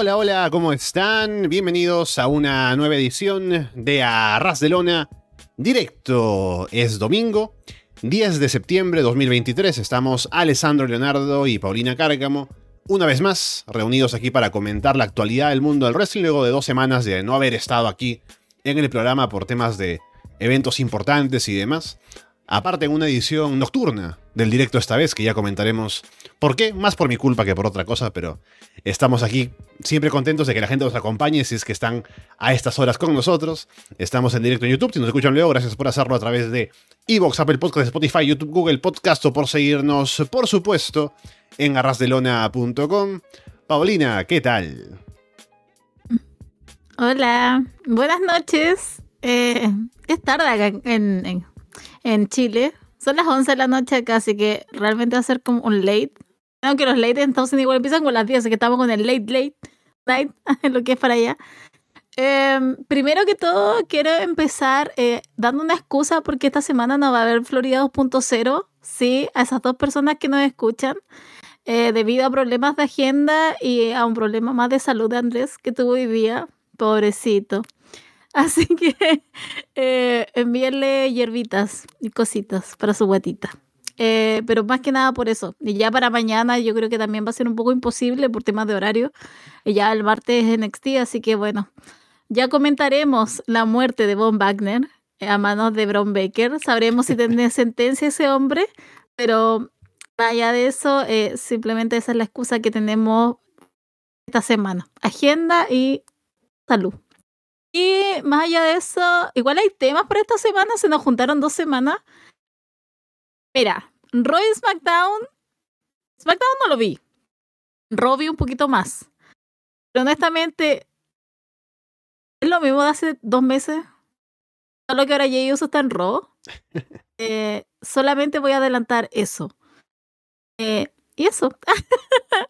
Hola, hola, ¿cómo están? Bienvenidos a una nueva edición de Arras de Lona Directo. Es domingo, 10 de septiembre de 2023. Estamos Alessandro Leonardo y Paulina Cárcamo, una vez más, reunidos aquí para comentar la actualidad del mundo del wrestling luego de dos semanas de no haber estado aquí en el programa por temas de eventos importantes y demás. Aparte en una edición nocturna del directo esta vez, que ya comentaremos por qué, más por mi culpa que por otra cosa, pero estamos aquí siempre contentos de que la gente nos acompañe si es que están a estas horas con nosotros. Estamos en directo en YouTube, si nos escuchan luego, gracias por hacerlo a través de Evox, Apple Podcast, Spotify, YouTube, Google Podcast o por seguirnos, por supuesto, en arrasdelona.com. Paulina, ¿qué tal? Hola, buenas noches. Eh, es tarde acá en, en, Chile. Son las 11 de la noche acá, así que realmente va a ser como un late. Aunque los late entonces igual empiezan con las 10, así que estamos con el late, late night, lo que es para allá. Em, primero que todo, quiero empezar eh, dando una excusa porque esta semana no va a haber Florida 2.0. Sí, a esas dos personas que nos escuchan, eh, debido a problemas de agenda y a un problema más de salud de Andrés que tuvo hoy día. Pobrecito. Así que eh, envíenle hierbitas y cositas para su guatita. Eh, pero más que nada por eso. Y ya para mañana yo creo que también va a ser un poco imposible por temas de horario. Y ya el martes es NXT, así que bueno. Ya comentaremos la muerte de Von Wagner a manos de Bron Baker. Sabremos si tiene sentencia ese hombre, pero allá de eso, eh, simplemente esa es la excusa que tenemos esta semana. Agenda y salud. Y más allá de eso, igual hay temas para esta semana, se nos juntaron dos semanas. Mira, Roy SmackDown, SmackDown no lo vi. Vi un poquito más. Pero honestamente, es lo mismo de hace dos meses. Solo que ahora Jay Uso está en Raw. Eh, solamente voy a adelantar eso. Eh, y eso.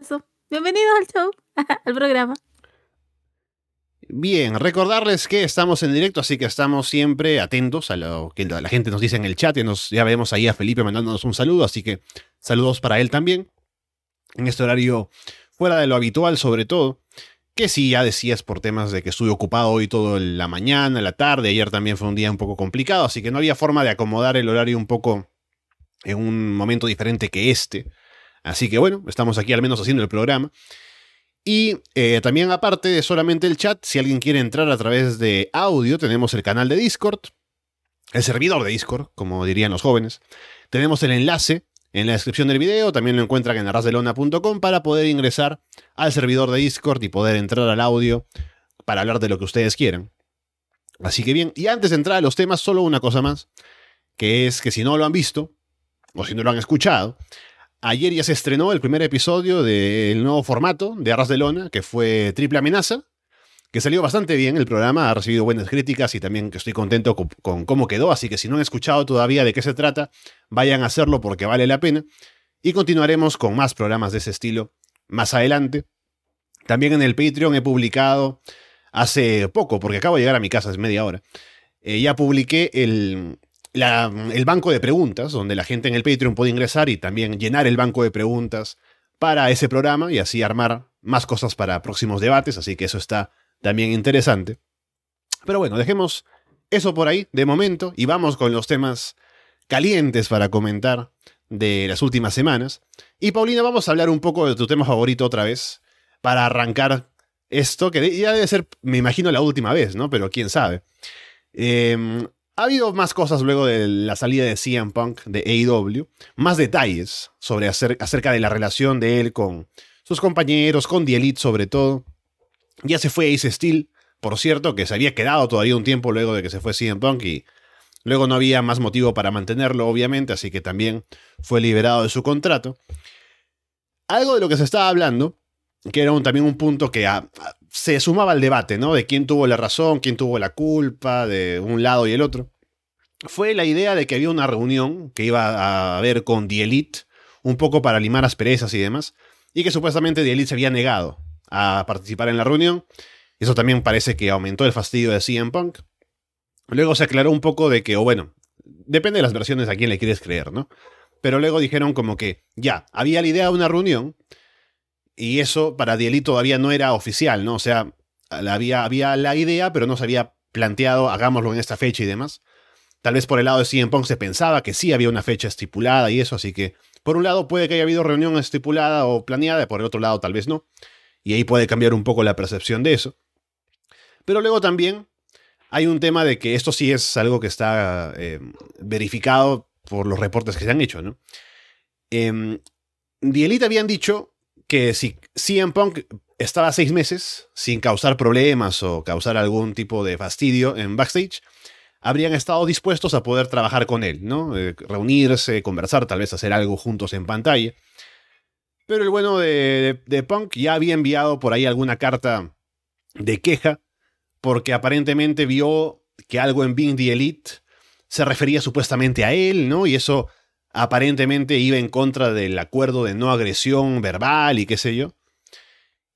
eso. Bienvenidos al show, al programa. Bien, recordarles que estamos en directo, así que estamos siempre atentos a lo que la gente nos dice en el chat. Y nos, ya vemos ahí a Felipe mandándonos un saludo, así que saludos para él también. En este horario fuera de lo habitual, sobre todo. Que sí, ya decías por temas de que estuve ocupado hoy todo la mañana, la tarde. Ayer también fue un día un poco complicado, así que no había forma de acomodar el horario un poco en un momento diferente que este. Así que bueno, estamos aquí al menos haciendo el programa. Y eh, también aparte de solamente el chat, si alguien quiere entrar a través de audio, tenemos el canal de Discord, el servidor de Discord, como dirían los jóvenes. Tenemos el enlace en la descripción del video, también lo encuentran en arrasdelona.com para poder ingresar al servidor de Discord y poder entrar al audio para hablar de lo que ustedes quieran. Así que bien, y antes de entrar a los temas, solo una cosa más, que es que si no lo han visto, o si no lo han escuchado, Ayer ya se estrenó el primer episodio del nuevo formato de Arras de Lona, que fue Triple Amenaza, que salió bastante bien el programa, ha recibido buenas críticas y también estoy contento con, cómo quedó, así que si no han escuchado todavía de qué se trata, vayan a hacerlo porque vale la pena. Y continuaremos con más programas de ese estilo más adelante. También en el Patreon he publicado hace poco, porque acabo de llegar a mi casa, es media hora, eh, ya publiqué el, el banco de preguntas, donde la gente en el Patreon puede ingresar y también llenar el banco de preguntas para ese programa y así armar más cosas para próximos debates, así que eso está también interesante. Pero bueno, dejemos eso por ahí de momento y vamos con los temas calientes para comentar de las últimas semanas. Y Paulina, vamos a hablar un poco de tu tema favorito otra vez para arrancar esto, que ya debe ser, me imagino, la última vez, ¿no? Pero quién sabe. Eh, ha habido más cosas luego de la salida de CM Punk de AEW, más detalles sobre acerca de la relación de él con sus compañeros, con The Elite sobre todo. Ya se fue Ace Steel, por cierto, que se había quedado todavía un tiempo luego de que se fue CM Punk y luego no había más motivo para mantenerlo, obviamente, así que también fue liberado de su contrato. Algo de lo que se estaba hablando, que era también un punto que se sumaba al debate, ¿no? De quién tuvo la razón, quién tuvo la culpa, de un lado y el otro. Fue la idea de que había una reunión que iba a haber con The Elite, un poco para limar asperezas y demás, y que supuestamente The Elite se había negado a participar en la reunión. Eso también parece que aumentó el fastidio de CM Punk. Luego se aclaró un poco de que, o bueno, depende de las versiones a quién le quieres creer, ¿no? Pero luego dijeron como que, ya, había la idea de una reunión y eso para Dielí todavía no era oficial, ¿no? O sea, había, había la idea, pero no se había planteado, hagámoslo en esta fecha y demás. Tal vez por el lado de CM Punk se pensaba que sí había una fecha estipulada y eso, así que por un lado puede que haya habido reunión estipulada o planeada, por el otro lado tal vez no. Y ahí puede cambiar un poco la percepción de eso. Pero luego también hay un tema de que esto sí es algo que está eh, verificado por los reportes que se han hecho, ¿no? Eh, habían dicho que si CM Punk estaba seis meses sin causar problemas o causar algún tipo de fastidio en backstage, habrían estado dispuestos a poder trabajar con él, ¿no? Eh, reunirse, conversar, tal vez hacer algo juntos en pantalla. Pero el bueno de, de, Punk ya había enviado por ahí alguna carta de queja porque aparentemente vio que algo en Being the Elite se refería supuestamente a él, ¿no? Y eso aparentemente iba en contra del acuerdo de no agresión verbal y qué sé yo.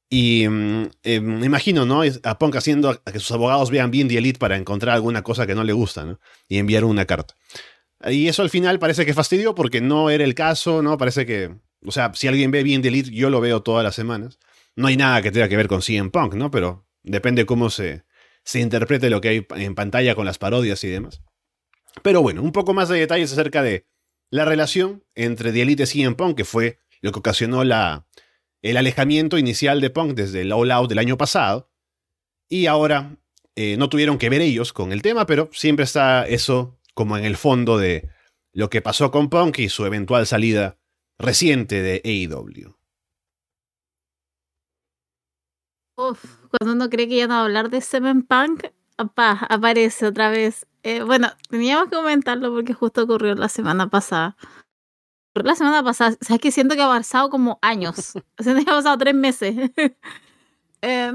Y mm, eh, me imagino, ¿no? A Punk haciendo a que sus abogados vean bien The Elite para encontrar alguna cosa que no le gusta, ¿no? Y enviar una carta. Y eso al final parece que fastidió porque no era el caso, ¿no? Parece que, o sea, si alguien ve bien The Elite, yo lo veo todas las semanas. No hay nada que tenga que ver con CM Punk, ¿no? Pero depende cómo se, se interprete lo que hay en pantalla con las parodias y demás. Pero bueno, un poco más de detalles acerca de la relación entre The Elite y CM Punk, que fue lo que ocasionó la, el alejamiento inicial de Punk desde el All Out del año pasado. Y ahora eh, no tuvieron que ver ellos con el tema, pero siempre está eso como en el fondo de lo que pasó con Punk y su eventual salida reciente de AEW. Uf, cuando uno cree que ya no va a hablar de Seven Punk, aparece otra vez. Eh, bueno, teníamos que comentarlo porque justo ocurrió la semana pasada la semana pasada, sabes que siento que ha pasado como años. siento que ha pasado tres meses. eh,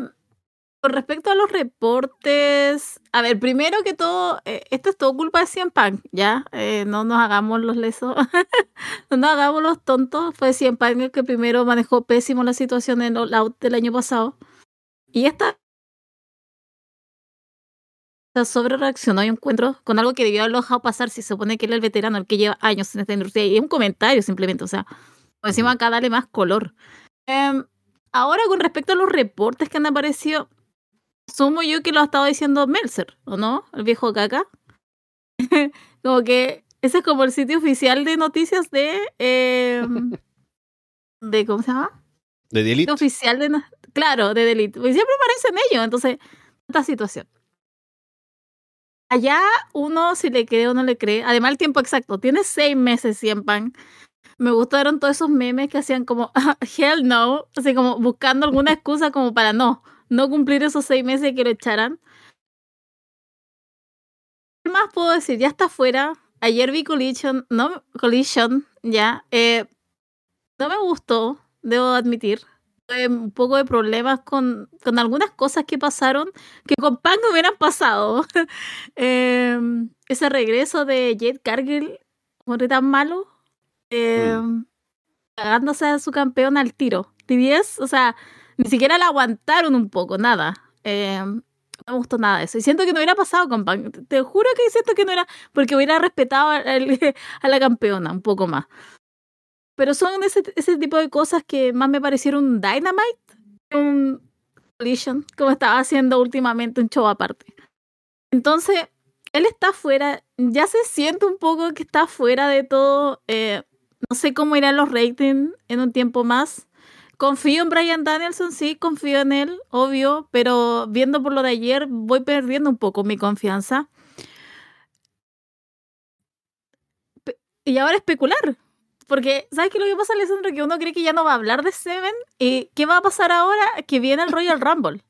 con respecto a los reportes, a ver, primero que todo, eh, esto es todo culpa de Cien ¿ya? Eh, no nos hagamos los lesos, no nos hagamos los tontos. Fue Cien el que primero manejó pésimo la situación en el out del año pasado. Y esta sobre reaccionó y encuentro con algo que debió haberlo dejado pasar si se supone que él es el veterano, el que lleva años en esta industria. Y es un comentario simplemente, o sea, encima acá dale más color. Em, ahora, con respecto a los reportes que han aparecido, asumo yo que lo ha estado diciendo Melzer, ¿o no? El viejo caca. como que ese es como el sitio oficial de noticias de. Em, de ¿Cómo se llama? De Delete. Oficial de. Claro, de Delete. Pues siempre aparecen ellos, entonces, esta situación. Allá uno si le cree o no le cree. Además, el tiempo exacto. Tiene seis meses 100 pan. Me gustaron todos esos memes que hacían como, hell no. Así como buscando alguna excusa como para no, no cumplir esos seis meses que lo echaran. ¿Qué más puedo decir? Ya está fuera. Ayer vi Collision, no, Collision, ya. Eh, no me gustó, debo admitir un poco de problemas con, con, algunas cosas que pasaron que con Punk no hubieran pasado. Em, ese regreso de Jade Cargill, fue tan malo, eh, a su campeón al tiro. TBS, o sea, ni siquiera la aguantaron un poco, nada. Em, no me gustó nada de eso. Y siento que no hubiera pasado con Punk. Te juro que siento que no era, porque hubiera respetado a la campeona un poco más. Pero son ese, ese tipo de cosas que más me parecieron un Dynamite un Collision, como estaba haciendo últimamente un show aparte. Entonces, él está fuera, ya se siente un poco que está fuera de todo. Eh, no sé cómo irán los ratings en un tiempo más. Confío en Brian Danielson, sí, confío en él, obvio, pero viendo por lo de ayer voy perdiendo un poco mi confianza. Y ahora especular, porque, ¿sabes qué lo que pasa, Alessandro? Que uno cree que ya no va a hablar de Seven. ¿Y qué va a pasar ahora? Que viene el Royal Rumble.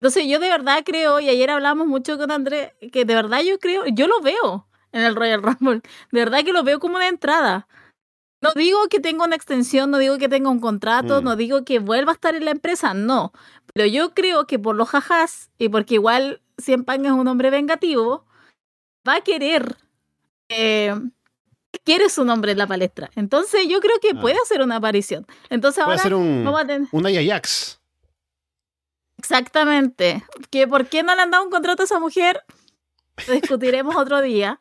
Entonces, yo de verdad creo, y ayer hablamos mucho con André, que de verdad yo creo, yo lo veo en el Royal Rumble. De verdad que lo veo como una entrada. No digo que tenga una extensión, no digo que tenga un contrato, mm. no digo que vuelva a estar en la empresa, no. Pero yo creo que por los jajás, y porque igual Cien Pang es un hombre vengativo, va a querer eh, quiere su nombre en la palestra. Entonces yo creo que ah. puede hacer una aparición. Entonces ahora puede un, vamos a tener... un Ajax. Exactamente. Que por qué no le han dado un contrato a esa mujer, lo discutiremos otro día.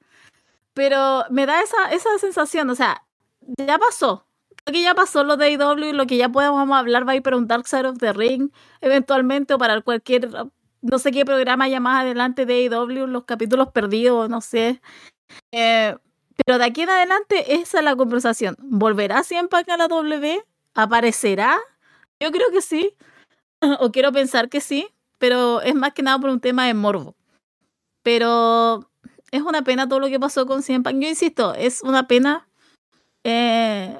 pero me da esa, esa sensación, o sea, ya pasó. Lo que ya pasó lo de IW, lo que ya podemos hablar va a ir para un Dark Side of the Ring, eventualmente, o para cualquier, no sé qué programa ya más adelante de IW, los capítulos perdidos, no sé. Eh, pero de aquí en adelante, esa es la conversación. ¿Volverá siempre a la W? ¿Aparecerá? Yo creo que sí, o quiero pensar que sí, pero es más que nada por un tema de morbo. Pero es una pena todo lo que pasó con CM Yo insisto, es una pena eh,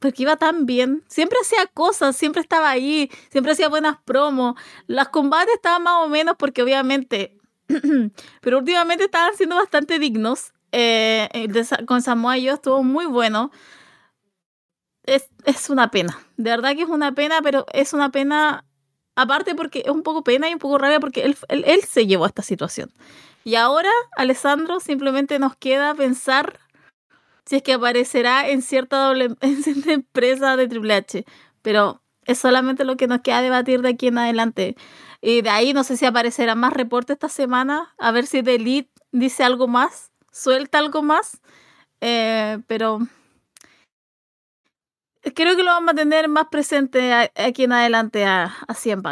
porque iba tan bien. Siempre hacía cosas, siempre estaba ahí, siempre hacía buenas promos. Los combates estaban más o menos porque obviamente, pero últimamente estaban siendo bastante dignos. Eh, con Samoa yo estuvo muy bueno. Es, es una pena, de verdad que es una pena, pero es una pena aparte porque es un poco pena y un poco rabia porque él, él se llevó a esta situación. Y ahora, Alessandro, simplemente nos queda pensar si es que aparecerá en cierta, doble, empresa de Triple H. Pero es solamente lo que nos queda debatir de aquí en adelante. Y de ahí no sé si aparecerá más reporte esta semana, a ver si The Elite dice algo más, suelta algo más. Eh, pero creo que lo vamos a tener más presente aquí en adelante a, a Cien.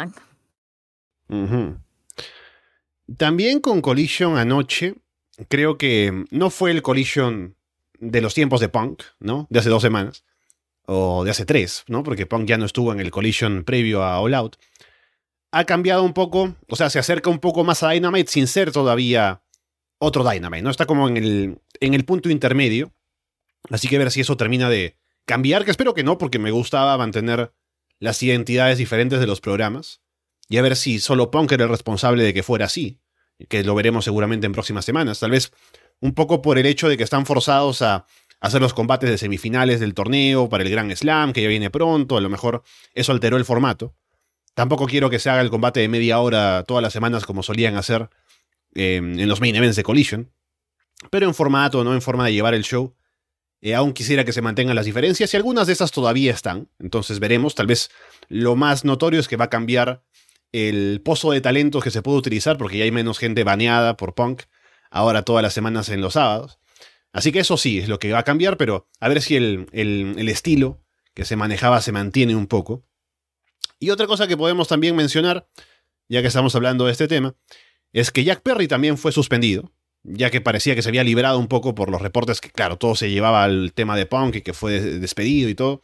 También con Collision anoche, creo que no fue el Collision de los tiempos de Punk, ¿no? De hace dos semanas. O de hace tres, ¿no? Porque Punk ya no estuvo en el Collision previo a All Out. Ha cambiado un poco, o sea, se acerca un poco más a Dynamite sin ser todavía otro Dynamite, ¿no? Está como en el, en el punto intermedio. Así que a ver si eso termina de cambiar, que espero que no, porque me gustaba mantener las identidades diferentes de los programas y a ver si solo Punk era el responsable de que fuera así, que lo veremos seguramente en próximas semanas, tal vez un poco por el hecho de que están forzados a hacer los combates de semifinales del torneo para el Gran Slam, que ya viene pronto, a lo mejor eso alteró el formato. Tampoco quiero que se haga el combate de media hora todas las semanas como solían hacer eh, en los main events de Collision, pero en formato, no en forma de llevar el show. Eh, aún quisiera que se mantengan las diferencias y algunas de esas todavía están, entonces veremos, tal vez lo más notorio es que va a cambiar el pozo de talentos que se puede utilizar, porque ya hay menos gente baneada por punk, ahora todas las semanas en los sábados. Así que eso sí es lo que va a cambiar, pero a ver si el, el, estilo que se manejaba se mantiene un poco. Y otra cosa que podemos también mencionar, ya que estamos hablando de este tema, es que Jack Perry también fue suspendido, ya que parecía que se había librado un poco por los reportes que, claro, todo se llevaba al tema de Punk y que fue despedido y todo.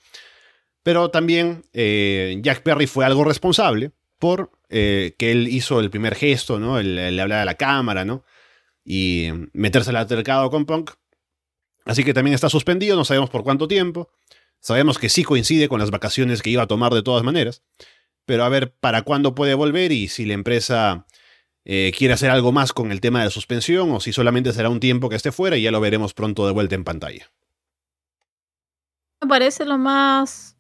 Pero también eh, Jack Perry fue algo responsable, por eh, que él hizo el primer gesto, ¿no? El, hablar a la cámara, ¿no? Y meterse al altercado con Punk. Así que también está suspendido, no sabemos por cuánto tiempo. Sabemos que sí coincide con las vacaciones que iba a tomar de todas maneras. Pero a ver para cuándo puede volver y si la empresa eh, quiere hacer algo más con el tema de suspensión o si solamente será un tiempo que esté fuera y ya lo veremos pronto de vuelta en pantalla. Me parece lo más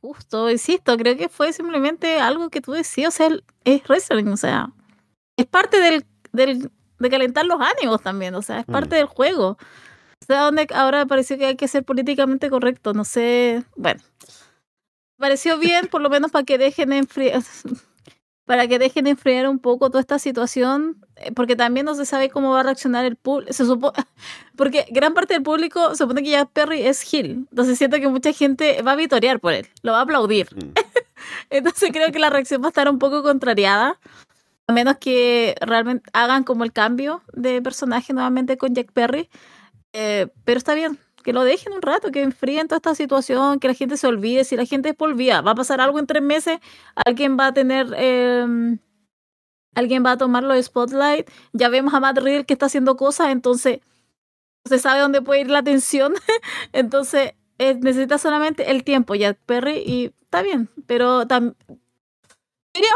justo, insisto, creo que fue simplemente algo que tú decías, o sea, es wrestling, o sea, es parte del, del, de calentar los ánimos también, o sea, es parte mm. del juego. O sea, donde ahora pareció que hay que ser políticamente correcto, no sé, bueno. Pareció bien, por lo menos para que dejen enfriar, para que dejen enfriar un poco toda esta situación, eh, porque también no se sabe cómo va a reaccionar el público. Se porque gran parte del público se supone que ya Perry es Gil, entonces siento que mucha gente va a vitorear por él, lo va a aplaudir. Mm. entonces creo que la reacción va a estar un poco contrariada, a menos que realmente hagan como el cambio de personaje nuevamente con Jack Perry. Eh, pero está bien, que lo dejen un rato, que enfríen toda esta situación, que la gente se olvide. Si la gente es por vía, va a pasar algo en tres meses, alguien va a tener, em, alguien va a tomarlo de spotlight. Ya vemos a Matt Riddle que está haciendo cosas, entonces se sabe dónde puede ir la atención. entonces eh, necesita solamente el tiempo, ya Perry, y está bien, pero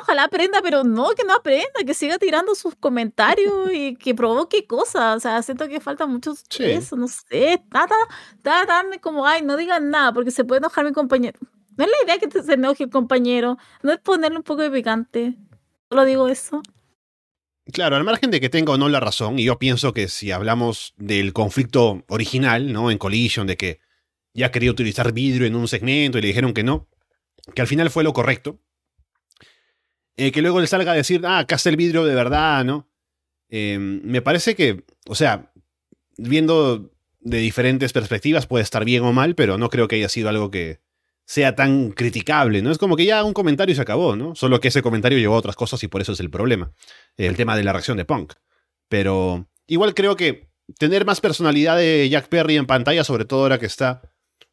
ojalá aprenda, pero no, que no aprenda, que siga tirando sus comentarios y que provoque cosas. O sea, siento que falta mucho eso, no sé. Está tan, como, ay, no digan nada porque se puede enojar mi compañero. No es la idea que se enoje el compañero, no es ponerle un poco de picante. Solo digo eso. Claro, al margen de que tenga o no la razón, y yo pienso que si hablamos del conflicto original, ¿no? En Collision, de que ya quería utilizar vidrio en un segmento y le dijeron que no, que al final fue lo correcto, eh, que luego le salga a decir, ah, acá está el vidrio de verdad, ¿no? Em, me parece que, o sea, viendo de diferentes perspectivas puede estar bien o mal, pero no creo que haya sido algo que sea tan criticable, ¿no? Es como que ya un comentario se acabó, ¿no? Solo que ese comentario llevó a otras cosas y por eso es el problema. El tema de la reacción de Punk. Pero igual creo que tener más personalidad de Jack Perry en pantalla, sobre todo ahora que está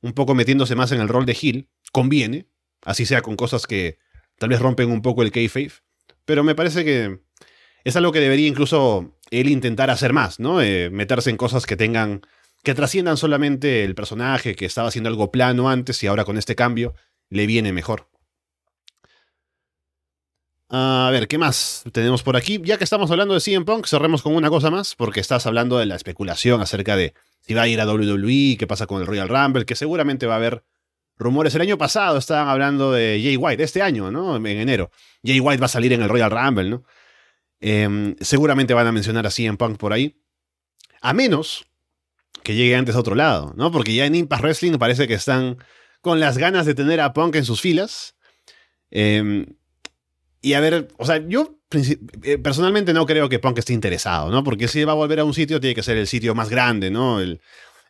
un poco metiéndose más en el rol de Hill, conviene, así sea con cosas que tal vez rompen un poco el kayfabe, pero me parece que es algo que debería incluso él intentar hacer más, ¿no? Eh, meterse en cosas que tengan que trasciendan solamente el personaje que estaba haciendo algo plano antes y ahora con este cambio le viene mejor. A ver, ¿qué más tenemos por aquí? Ya que estamos hablando de CM Punk, cerremos con una cosa más, porque estás hablando de la especulación acerca de si va a ir a WWE, qué pasa con el Royal Rumble, que seguramente va a haber rumores. El año pasado estaban hablando de Jay White, este año, ¿no? En enero. Jay White va a salir en el Royal Rumble, ¿no? Em, seguramente van a mencionar a CM Punk por ahí. A menos que llegue antes a otro lado, ¿no? Porque ya en Impact Wrestling parece que están con las ganas de tener a Punk en sus filas. Em, y a ver, o sea, yo eh, personalmente no creo que Punk esté interesado, ¿no? Porque si va a volver a un sitio, tiene que ser el sitio más grande, ¿no? El,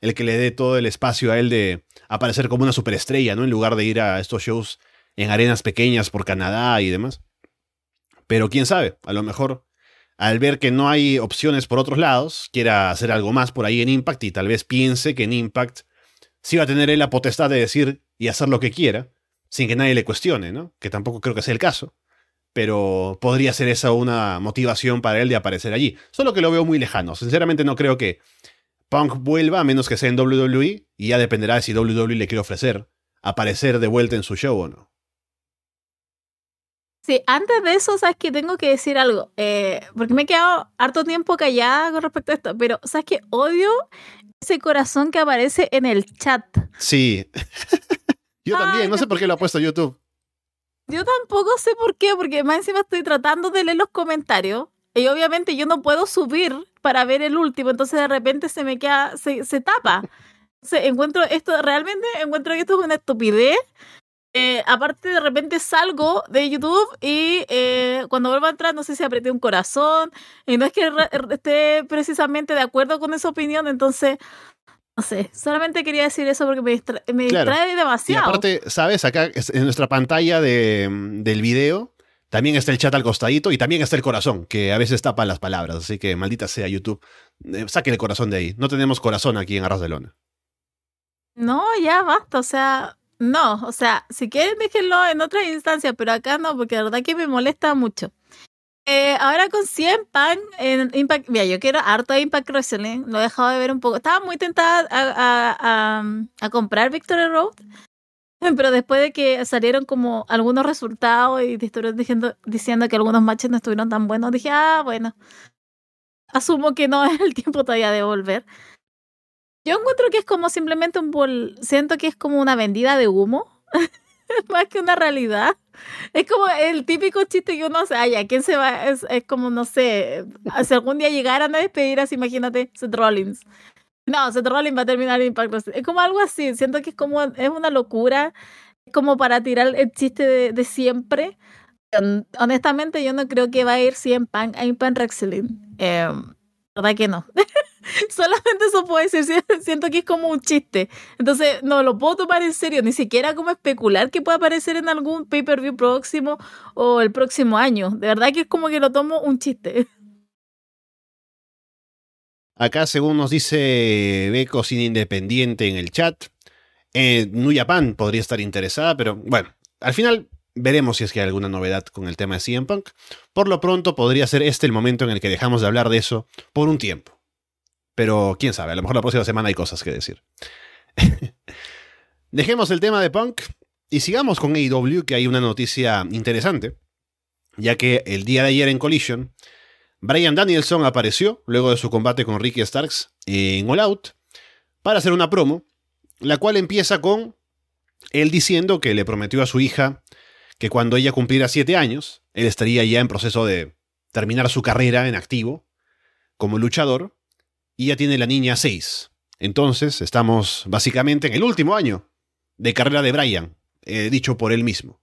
el que le dé todo el espacio a él de aparecer como una superestrella, ¿no? En lugar de ir a estos shows en arenas pequeñas por Canadá y demás. Pero quién sabe, a lo mejor al ver que no hay opciones por otros lados, quiera hacer algo más por ahí en Impact y tal vez piense que en Impact sí va a tener él la potestad de decir y hacer lo que quiera, sin que nadie le cuestione, ¿no? Que tampoco creo que sea el caso. Pero podría ser esa una motivación para él de aparecer allí. Solo que lo veo muy lejano. Sinceramente no creo que Punk vuelva a menos que sea en WWE y ya dependerá de si WWE le quiere ofrecer aparecer de vuelta en su show o no. Sí, antes de eso, sabes que tengo que decir algo, eh, porque me he quedado harto tiempo callada con respecto a esto, pero sabes que odio ese corazón que aparece en el chat. Sí. yo también, no sé por qué lo ha puesto YouTube. Yo tampoco sé por qué, porque más encima estoy tratando de leer los comentarios y obviamente yo no puedo subir para ver el último, entonces de repente se me queda, se, se tapa. Se, encuentro esto, realmente encuentro que esto es una estupidez eh, aparte, de repente salgo de YouTube y eh, cuando vuelvo a entrar, no sé si apreté un corazón. Y no es que esté precisamente de acuerdo con esa opinión, entonces. No sé, solamente quería decir eso porque me, distrae demasiado. Y aparte, ¿sabes? Acá en nuestra pantalla de, del video también está el chat al costadito y también está el corazón, que a veces tapa las palabras. Así que maldita sea YouTube. Eh, saque el corazón de ahí. No tenemos corazón aquí en Arras de Lona. No, ya basta. O sea, no, o sea, si quieren déjenlo en otra instancia, pero acá no, porque la verdad que me molesta mucho. Eh, ahora con 100 pan en Impact, mira, yo quiero harto de Impact Wrestling, lo he dejado de ver un poco. Estaba muy tentada a, a, comprar Victory Road, pero después de que salieron como algunos resultados y estuvieron diciendo, diciendo que algunos matches no estuvieron tan buenos, dije, ah, bueno, asumo que no es el tiempo todavía de volver. Yo encuentro que es como simplemente un bol... Siento que es como una vendida de humo. Más que una realidad. Es como el típico chiste que uno se haya. ¿Quién se va? Es, como, no sé, si algún día llegaran a despedir así, imagínate, Seth Rollins. No, Seth Rollins va a terminar el impacto. Es como algo así. Siento que es como, es una locura. Es como para tirar el chiste de, siempre. Honestamente, yo no creo que va a ir 100 Pan a Impact Wrestling. Eh, verdad que no. Solamente eso puedo decir, siento que es como un chiste. Entonces, no lo puedo tomar en serio, ni siquiera como especular que pueda aparecer en algún pay-per-view próximo o el próximo año. De verdad que es como que lo tomo un chiste. Acá, según nos dice Beco sin independiente en el chat, eh, Nuyapan podría estar interesada, pero bueno, al final veremos si es que hay alguna novedad con el tema de CM Punk. Por lo pronto, podría ser este el momento en el que dejamos de hablar de eso por un tiempo. Pero quién sabe, a lo mejor la próxima semana hay cosas que decir. Dejemos el tema de Punk y sigamos con AEW, que hay una noticia interesante, ya que el día de ayer en Collision, Brian Danielson apareció luego de su combate con Ricky Starks en All Out para hacer una promo, la cual empieza con él diciendo que le prometió a su hija que cuando ella cumpliera siete años, él estaría ya en proceso de terminar su carrera en activo como luchador y ya tiene la niña 6. Entonces estamos básicamente en el último año de carrera de Brian, eh, dicho por él mismo.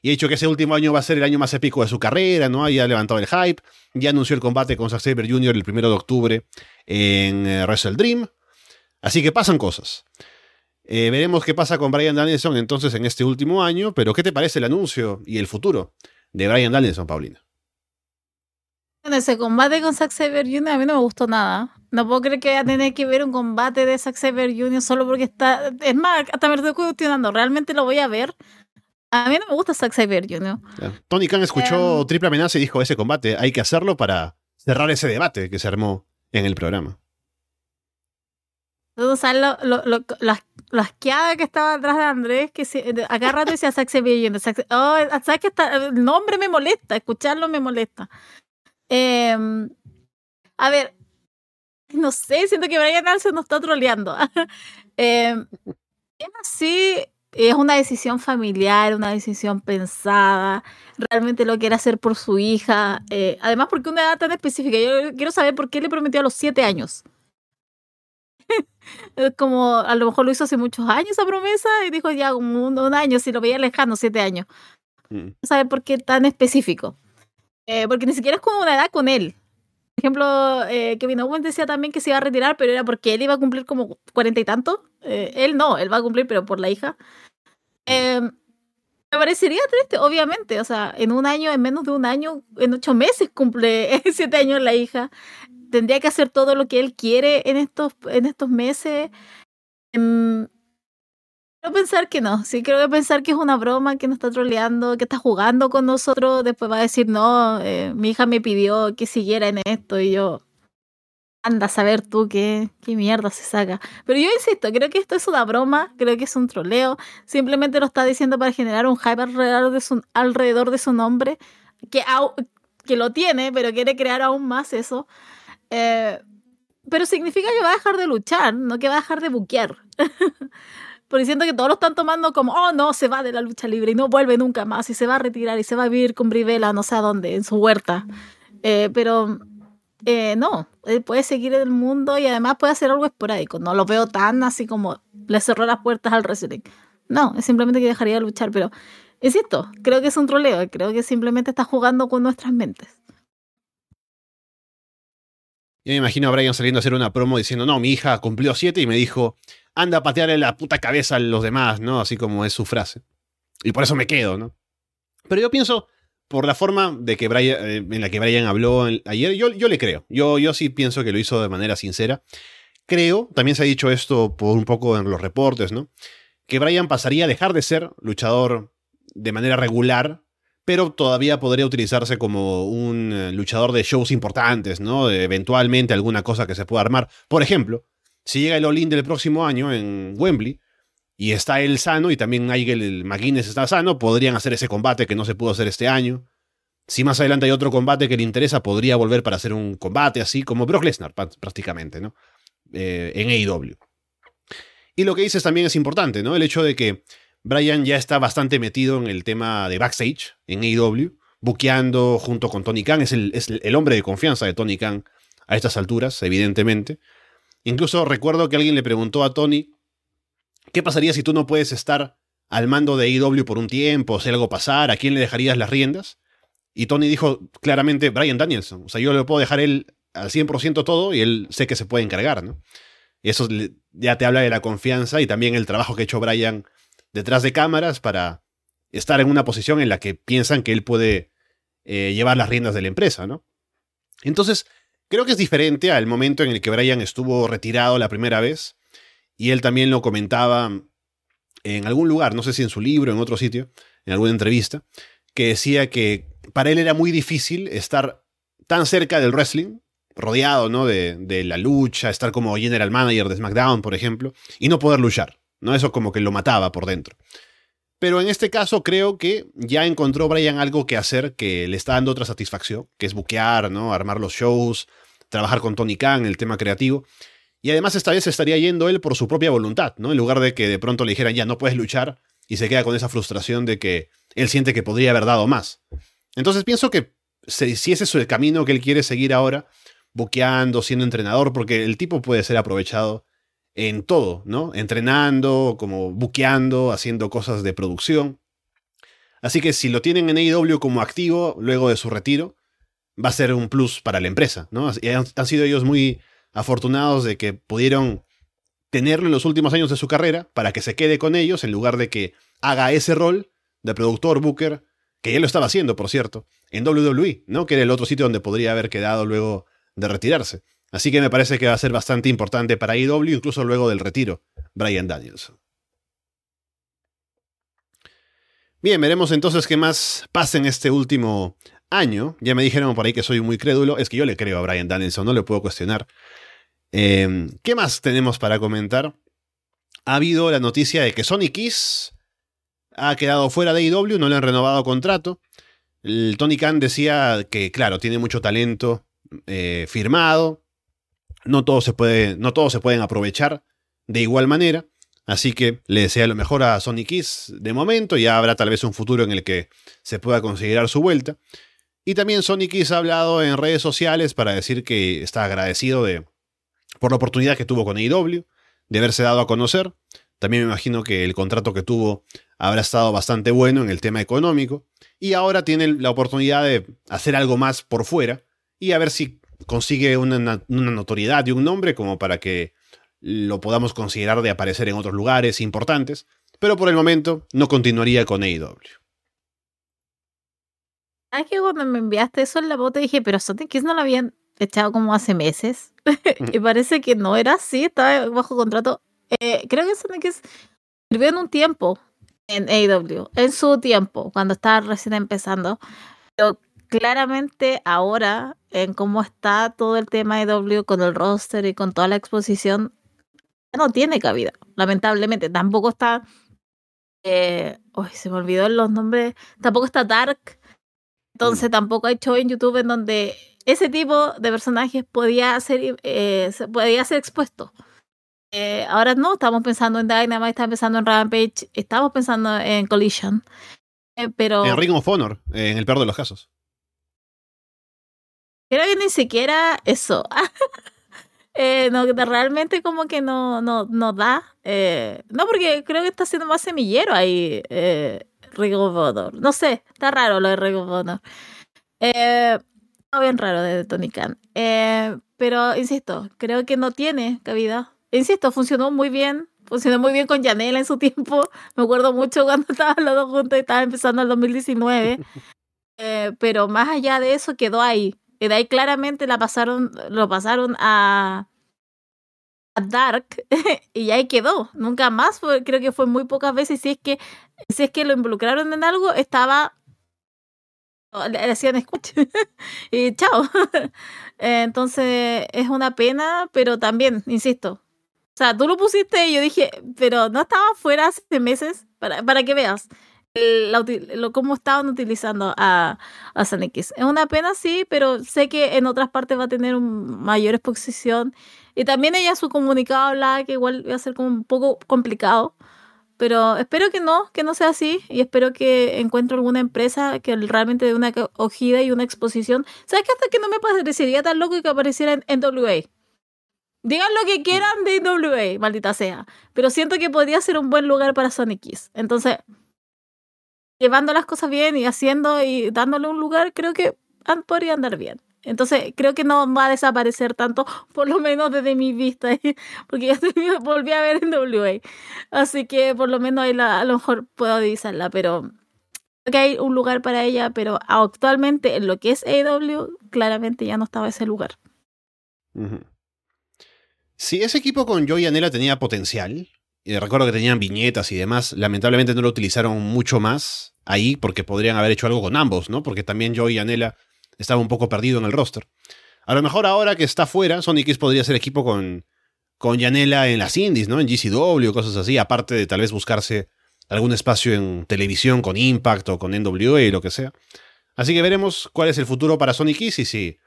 Y ha dicho que ese último año va a ser el año más épico de su carrera, ¿no? Ya ha levantado el hype, ya anunció el combate con Zack Saber Jr. el primero de octubre en eh, Wrestle Dream. Así que pasan cosas. Eh, veremos qué pasa con Brian Danielson entonces en este último año, pero ¿qué te parece el anuncio y el futuro de Brian Danielson, Paulina? En ese combate con Zack Saber Jr. a mí no me gustó nada. No puedo creer que vaya a tener que ver un combate de Zack Saber Jr. solo porque está. Es más, hasta me estoy cuestionando. ¿Realmente lo voy a ver? A mí no me gusta Zack Saber Jr. Tony Khan escuchó Em. Triple Amenaza y dijo: ese combate hay que hacerlo para cerrar ese debate que se armó en el programa. Entonces, ¿sabes lo, lo, lo, la, la asqueada que estaba atrás de Andrés? Que se, acá rato decía Zack oh, ¿Sabes que está, el nombre me molesta? Escucharlo me molesta. Em, a ver, no sé, siento que Brian Nelson nos está troleando. Em, es así, es una decisión familiar, una decisión pensada, realmente lo quiere hacer por su hija. eh, además, porque una edad tan específica, yo quiero saber por qué le prometió a los siete años. Es como, a lo mejor lo hizo hace muchos años esa promesa y dijo ya como un, un año, si lo veía lejano, siete años. Mm. Saber por qué tan específico. Eh, porque ni siquiera es como una edad con él. Por ejemplo, eh, Kevin Owens decía también que se iba a retirar, pero era porque él iba a cumplir como cuarenta y tanto. Eh, él no, él va a cumplir, pero por la hija. Eh, me parecería triste, obviamente. O sea, en un año, en menos de un año, en ocho meses cumple siete años la hija. Tendría que hacer todo lo que él quiere en estos, en estos meses. Em, Quiero pensar que no, sí, creo que pensar que es una broma, que nos está troleando, que está jugando con nosotros, después va a decir, no, eh, mi hija me pidió que siguiera en esto y yo, anda a saber tú qué, qué mierda se saca. Pero yo insisto, creo que esto es una broma, creo que es un troleo, simplemente lo está diciendo para generar un hype alrededor de su, nombre, que, que lo tiene, pero quiere crear aún más eso. Eh, pero significa que va a dejar de luchar, no que va a dejar de buquear. Porque siento que todos lo están tomando como, oh no, se va de la lucha libre y no vuelve nunca más y se va a retirar y se va a vivir con Brivela no sé a dónde, en su huerta. Eh, pero eh, no, él puede seguir en el mundo y además puede hacer algo esporádico. No lo veo tan así como le cerró las puertas al wrestling. No, es simplemente que dejaría de luchar, pero insisto, creo que es un troleo, creo que simplemente está jugando con nuestras mentes. Yo me imagino a Brian saliendo a hacer una promo diciendo, no, mi hija cumplió siete y me dijo, anda a patearle la puta cabeza a los demás, ¿no? Así como es su frase. Y por eso me quedo, ¿no? Pero yo pienso, por la forma de que Brian, eh, en la que Brian habló ayer, yo, yo le creo. Yo, yo sí pienso que lo hizo de manera sincera. Creo, también se ha dicho esto por un poco en los reportes, ¿no? Que Brian pasaría a dejar de ser luchador de manera regular pero todavía podría utilizarse como un eh, luchador de shows importantes, ¿no? Eventualmente alguna cosa que se pueda armar. Por ejemplo, si llega el All-In del próximo año en Wembley y está él sano y también Nigel McGuinness está sano, podrían hacer ese combate que no se pudo hacer este año. Si más adelante hay otro combate que le interesa, podría volver para hacer un combate así como Brock Lesnar prácticamente, ¿no? Eh, en AEW. Y lo que dices también es importante, ¿no? El hecho de que Brian ya está bastante metido en el tema de backstage en AEW, buqueando junto con Tony Khan, es el, es el hombre de confianza de Tony Khan a estas alturas, evidentemente. Incluso recuerdo que alguien le preguntó a Tony, ¿qué pasaría si tú no puedes estar al mando de AEW por un tiempo, si algo pasara, ¿a quién le dejarías las riendas? Y Tony dijo claramente, Brian Danielson, o sea, yo le puedo dejar él al 100% todo y él sé que se puede encargar, ¿no? Y eso ya te habla de la confianza y también el trabajo que ha hecho Brian detrás de cámaras para estar en una posición en la que piensan que él puede eh, llevar las riendas de la empresa, ¿no? Entonces, creo que es diferente al momento en el que Brian estuvo retirado la primera vez, y él también lo comentaba en algún lugar, no sé si en su libro, en otro sitio, en alguna entrevista, que decía que para él era muy difícil estar tan cerca del wrestling, rodeado ¿no? de, la lucha, estar como general manager de SmackDown, por ejemplo, y no poder luchar. ¿no? Eso como que lo mataba por dentro. Pero en este caso creo que ya encontró Brian algo que hacer que le está dando otra satisfacción, que es buquear, ¿no? Armar los shows, trabajar con Tony Khan, el tema creativo. Y además esta vez estaría yendo él por su propia voluntad, ¿no? En lugar de que de pronto le dijeran, ya no puedes luchar, y se queda con esa frustración de que él siente que podría haber dado más. Entonces pienso que si ese es el camino que él quiere seguir ahora, buqueando, siendo entrenador, porque el tipo puede ser aprovechado en todo, ¿no? Entrenando, como buqueando, haciendo cosas de producción. Así que si lo tienen en AEW como activo luego de su retiro, va a ser un plus para la empresa, ¿no? Han sido ellos muy afortunados de que pudieron tenerlo en los últimos años de su carrera para que se quede con ellos en lugar de que haga ese rol de productor booker, que ya lo estaba haciendo, por cierto, en WWE, ¿no? Que era el otro sitio donde podría haber quedado luego de retirarse. Así que me parece que va a ser bastante importante para IW, incluso luego del retiro, Brian Danielson. Bien, veremos entonces qué más pasa en este último año. Ya me dijeron por ahí que soy muy crédulo. Es que yo le creo a Brian Danielson, no le puedo cuestionar. Em, ¿Qué más tenemos para comentar? Ha habido la noticia de que Sonic Kiss ha quedado fuera de IW, no le han renovado contrato. El Tony Khan decía que, claro, tiene mucho talento eh, firmado. No todos, se puede, no todos se pueden aprovechar de igual manera. Así que le desea lo mejor a Sonic Kiss de momento. Ya habrá tal vez un futuro en el que se pueda considerar su vuelta. Y también Sonic Kiss ha hablado en redes sociales para decir que está agradecido de, por la oportunidad que tuvo con AEW, de haberse dado a conocer. También me imagino que el contrato que tuvo habrá estado bastante bueno en el tema económico. Y ahora tiene la oportunidad de hacer algo más por fuera y a ver si consigue una, notoriedad y un nombre como para que lo podamos considerar de aparecer en otros lugares importantes. Pero por el momento no continuaría con AEW. ¿Sabes que cuando me enviaste eso en la bota dije, pero Sonic Kiss no lo habían echado como hace meses? y parece que no era así, estaba bajo contrato. Eh, creo que Sonic Kiss sirvió en un tiempo en AEW, en su tiempo, cuando estaba recién empezando. Pero claramente ahora, en cómo está todo el tema de AEW con el roster y con toda la exposición, no tiene cabida, lamentablemente. Tampoco está. Eh, se me olvidó los nombres. Tampoco está Dark. Entonces tampoco hay show en YouTube en donde ese tipo de personajes podía ser, eh, podía ser expuesto. Eh, ahora no, estamos pensando en Dynamite, estamos pensando en Rampage, estamos pensando en Collision. Eh, pero... En Ring of Honor, en el peor de los casos. Creo que ni siquiera eso. eh, no, realmente como que no, no, no da. Eh, no, porque creo que está siendo más semillero ahí eh, Ring of Honor. No sé, está raro lo de Ring of Honor. Eh, bien raro de Tony Khan. pero, insisto, creo que no tiene cabida insisto, funcionó muy bien. Funcionó muy bien con Janela en su tiempo. Me acuerdo mucho cuando estaban los dos juntos y estaba empezando el 2019. Eh, pero más allá de eso quedó ahí. Y de ahí claramente la pasaron, lo pasaron a Dark y ahí quedó. Nunca más, creo que fue muy pocas veces. Si es que, si es que lo involucraron en algo, estaba le hacían escucha y chao. Entonces es una pena, pero también, insisto, o sea, tú lo pusiste y yo dije, pero no estaba fuera hace meses, para, para que veas lo, cómo estaban utilizando a, a Es una pena, sí, pero sé que en otras partes va a tener un mayor exposición. Y también ella su comunicado hablaba que igual va a ser como un poco complicado. Pero espero que no, que no sea así. Y espero que encuentre alguna empresa que realmente dé una acogida y una exposición. ¿Sabes que hasta que no me parecería tan loco que apareciera en, en WA? Digan lo que quieran de IWA, maldita sea. Pero siento que podría ser un buen lugar para Sonic Kiss. Entonces, llevando las cosas bien y haciendo y dándole un lugar, creo que podría andar bien. Entonces, creo que no va a desaparecer tanto, por lo menos desde mi vista, porque ya volví a ver en WA. Así que por lo menos ahí a lo mejor puedo divisarla, pero creo que hay un lugar para ella, pero actualmente en lo que es AW, claramente ya no estaba ese lugar. Si ese equipo con Joey y Anela tenía potencial, y recuerdo que tenían viñetas y demás, lamentablemente no lo utilizaron mucho más ahí porque podrían haber hecho algo con ambos, ¿no? Porque también Joey y Anela estaba un poco perdido en el roster. A lo mejor ahora que está fuera, Sonic X podría ser equipo con, con Yanela en las indies, ¿no? En GCW, cosas así, aparte de tal vez buscarse algún espacio en televisión con Impact o con NWA y lo que sea. Así que veremos cuál es el futuro para Sonic X y si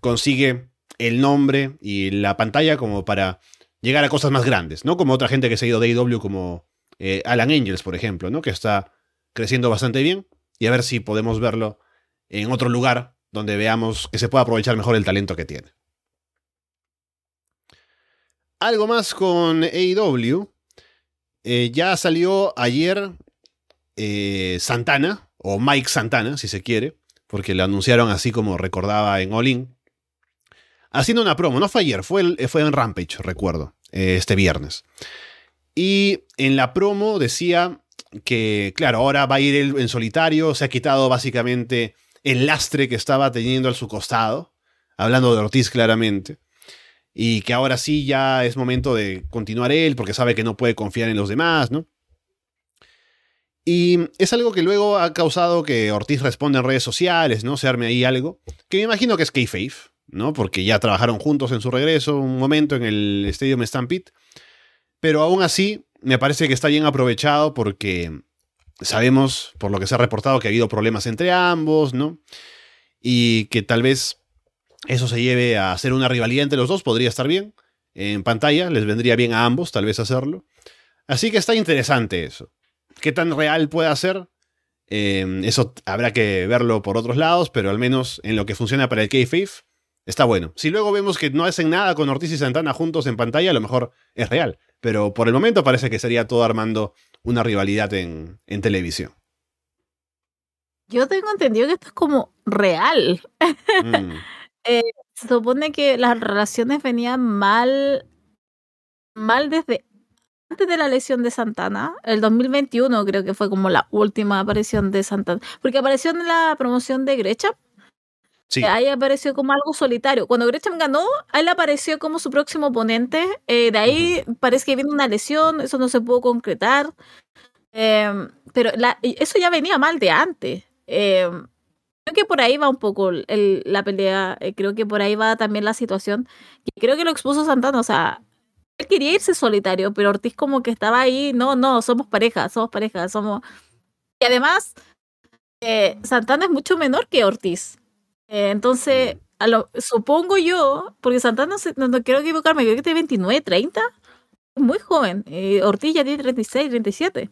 consigue el nombre y la pantalla como para llegar a cosas más grandes, ¿no? Como otra gente que se ha ido de AEW como eh, Alan Angels, por ejemplo, ¿no? Que está creciendo bastante bien y a ver si podemos verlo en otro lugar donde veamos que se pueda aprovechar mejor el talento que tiene. Algo más con AEW. Eh, ya salió ayer eh, Santana, o Mike Santana, si se quiere, porque lo anunciaron así como recordaba en All In, haciendo una promo. No fue ayer, fue, fue en Rampage, recuerdo, eh, este viernes. Y en la promo decía que, claro, ahora va a ir él en solitario, se ha quitado básicamente el lastre que estaba teniendo a su costado, hablando de Ortiz claramente, y que ahora sí ya es momento de continuar él porque sabe que no puede confiar en los demás, ¿no? Y es algo que luego ha causado que Ortiz responda en redes sociales, ¿no? Se arme ahí algo, que me imagino que es kayfabe, ¿no? Porque ya trabajaron juntos en su regreso un momento en el Stadium Stampede, pero aún así me parece que está bien aprovechado porque sabemos, por lo que se ha reportado, que ha habido problemas entre ambos, ¿no? Y que tal vez eso se lleve a hacer una rivalidad entre los dos, podría estar bien. En pantalla les vendría bien a ambos, tal vez hacerlo. Así que está interesante eso. ¿Qué tan real puede ser? Em, eso habrá que verlo por otros lados, pero al menos en lo que funciona para el kayfabe, está bueno. Si luego vemos que no hacen nada con Ortiz y Santana juntos en pantalla, a lo mejor es real. Pero por el momento parece que sería todo armando una rivalidad en, televisión. Yo tengo entendido que esto es como real. Mm. Eh, se supone que las relaciones venían mal, mal desde antes de la lesión de Santana. El 2021 creo que fue como la última aparición de Santana. Porque apareció en la promoción de Grecham. Sí. Ahí apareció como algo solitario. Cuando Grecham ganó, él apareció como su próximo oponente. Eh, de ahí parece que viene una lesión, eso no se pudo concretar. Em, pero eso ya venía mal de antes. Em, creo que por ahí va un poco la pelea. Eh, creo que por ahí va también la situación. Y creo que lo expuso Santana. O sea, él quería irse solitario, pero Ortiz como que estaba ahí. No, no, somos pareja, somos pareja, somos. Y además, eh, Santana es mucho menor que Ortiz. Eh, entonces, a lo, supongo yo, porque Santana, no, no, quiero equivocarme, creo que tiene 29, 30. Muy joven. Ortiz ya tiene 36, 37.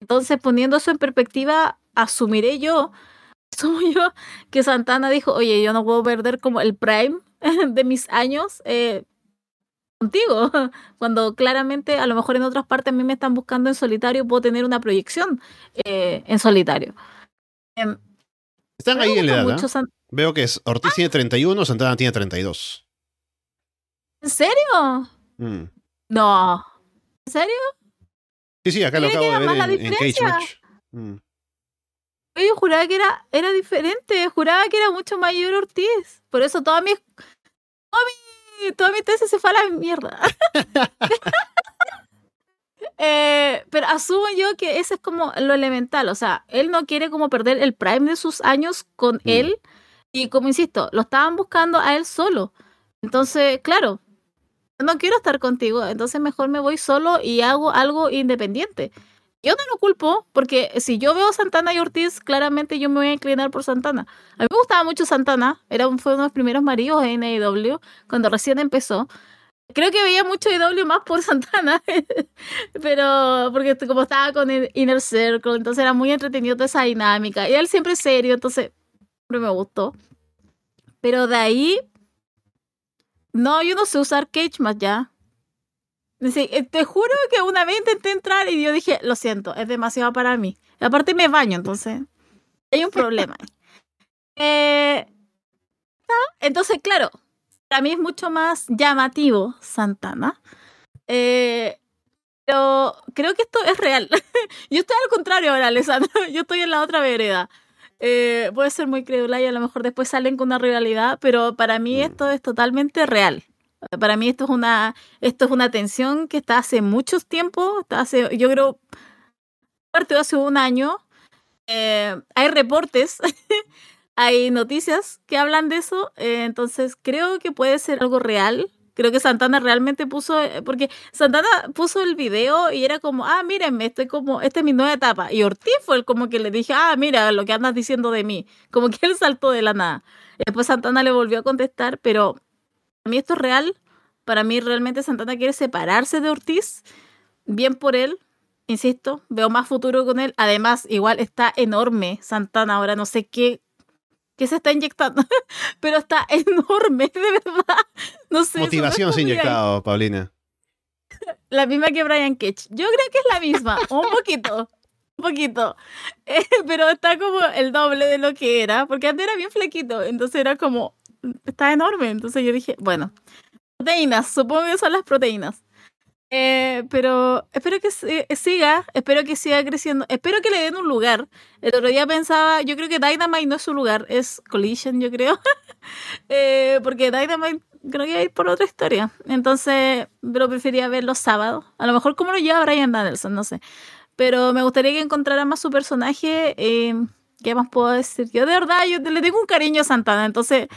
Entonces, poniendo eso en perspectiva, asumiré yo, asumo yo que Santana dijo, oye, yo no puedo perder como el prime de mis años eh, contigo, cuando claramente a lo mejor en otras partes a mí me están buscando en solitario, puedo tener una proyección eh, en solitario. Están ahí en la edad. ¿eh? Veo que es Ortiz tiene 31, Santana tiene 32. ¿En serio? Mm. No. ¿En serio? Sí, sí, acá lo acabo de ver en, en, Cage Match. Mm. Yo juraba que era, era diferente, juraba que era mucho mayor Ortiz. Por eso toda mi, toda mi, toda mi tesis se fue a la mierda. eh, pero asumo yo que ese es como lo elemental. O sea, él no quiere como perder el prime de sus años con mm. él. Y como insisto, lo estaban buscando a él solo. Entonces, claro, no quiero estar contigo, entonces mejor me voy solo y hago algo independiente. Yo no lo culpo, porque si yo veo Santana y Ortiz, claramente yo me voy a inclinar por Santana. A mí me gustaba mucho Santana, era un, fue uno de los primeros maridos en AEW, cuando recién empezó. Creo que veía mucho AEW más por Santana, pero porque como estaba con el Inner Circle, entonces era muy entretenido toda esa dinámica. Y él siempre serio, entonces siempre me gustó. Pero de ahí no, yo no sé usar Cage más ya. Eh, te juro que una vez intenté entrar y yo dije, lo siento, es demasiado para mí. aparte me baño, entonces hay un problema. eh, entonces, claro, para mí es mucho más llamativo Santana. Eh, pero creo que esto es real. yo estoy al contrario ahora, Alessandro. Yo estoy en la otra vereda. Eh, puede ser muy crédula y a lo mejor después salen con una rivalidad, pero para mí mm. esto es totalmente real. Para mí esto es una, esto es una tensión que está hace muchos tiempos, está hace, yo creo, parte de hace un año. Eh, hay reportes, hay noticias que hablan de eso, eh, entonces creo que puede ser algo real. Creo que Santana realmente puso, eh, porque Santana puso el video y era como, ah, mírenme, estoy como, esta es mi nueva etapa. Y Ortiz fue el como que le dije, ah, mira lo que andas diciendo de mí. Como que él saltó de la nada. Después Santana le volvió a contestar, pero a mí esto es real. Para mí realmente Santana quiere separarse de Ortiz. Bien por él, insisto, veo más futuro con él. Además, igual está enorme Santana ahora, no sé qué que se está inyectando, pero está enorme, de verdad. No sé. Motivación se ha inyectado, Paulina. La misma que Brian Ketch. Yo creo que es la misma, un poquito. poquito. Eh, pero está como el doble de lo que era, porque antes era bien flequito, entonces era como, está enorme. Entonces yo dije, bueno, proteínas, supongo que son las proteínas. Eh, pero espero que eh, siga, espero que siga creciendo, espero que le den un lugar. El otro día pensaba, yo creo que Dynamite no es su lugar, es Collision, yo creo. eh, porque Dynamite creo que va a ir por otra historia. Entonces, pero prefería ver los sábados. A lo mejor como lo lleva Brian Danielson, no sé. Pero me gustaría que encontrara más su personaje. Eh, ¿Qué más puedo decir? Yo de verdad, yo le tengo un cariño a Santana, entonces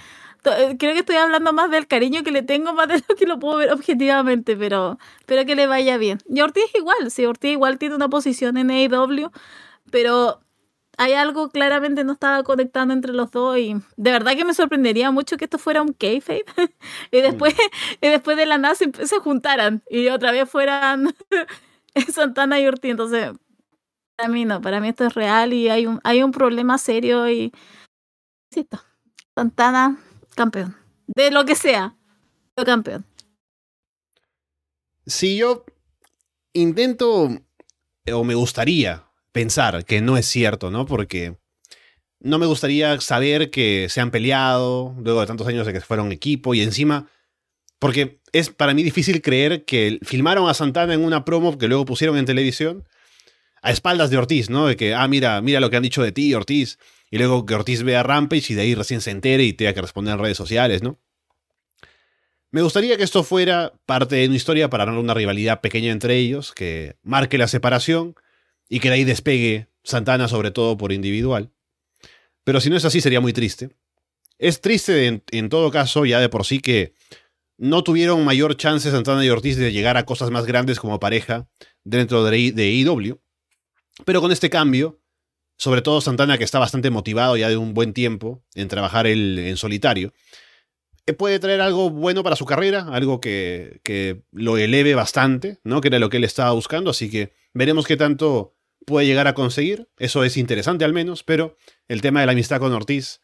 creo que estoy hablando más del cariño que le tengo, más de lo que lo puedo ver objetivamente, pero espero que le vaya bien. Y Ortiz igual, sí, Ortiz igual tiene una posición en AEW, pero hay algo claramente no estaba conectando entre los dos y de verdad que me sorprendería mucho que esto fuera un kayfabe y después y después de la nada se, juntaran y otra vez fueran Santana y Ortiz entonces para mí no para mí esto es real y hay un hay un problema serio y Santana campeón. De lo que sea, campeón. Si yo intento, o me gustaría pensar que no es cierto, ¿no? Porque no me gustaría saber que se han peleado luego de tantos años de que fueron equipo y encima, porque es para mí difícil creer que filmaron a Santana en una promo que luego pusieron en televisión a espaldas de Ortiz, ¿no? De que, ah, mira, mira lo que han dicho de ti, Ortiz. Y luego que Ortiz vea Rampage y de ahí recién se entere y tenga que responder en redes sociales, ¿no? Me gustaría que esto fuera parte de una historia para dar una rivalidad pequeña entre ellos, que marque la separación y que de ahí despegue Santana sobre todo por individual. Pero si no es así sería muy triste. Es triste en, todo caso ya de por sí que no tuvieron mayor chance Santana y Ortiz de llegar a cosas más grandes como pareja dentro de, de IW. Pero con este cambio, sobre todo Santana, que está bastante motivado ya de un buen tiempo en trabajar el, en solitario, eh, puede traer algo bueno para su carrera, algo que, que, lo eleve bastante, ¿no? Que era lo que él estaba buscando, así que veremos qué tanto puede llegar a conseguir. Eso es interesante al menos, pero el tema de la amistad con Ortiz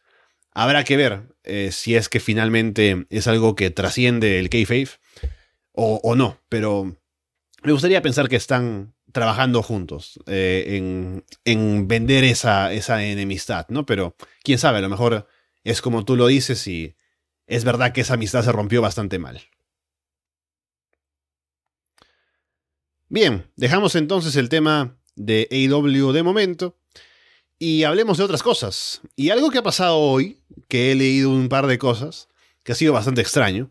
habrá que ver eh, si es que finalmente es algo que trasciende el kayfabe o, o no, pero me gustaría pensar que están trabajando juntos eh, en, vender esa, esa enemistad, ¿no? Pero quién sabe, a lo mejor es como tú lo dices y es verdad que esa amistad se rompió bastante mal. Bien, dejamos entonces el tema de AW de momento y hablemos de otras cosas. Y algo que ha pasado hoy, que he leído un par de cosas, que ha sido bastante extraño,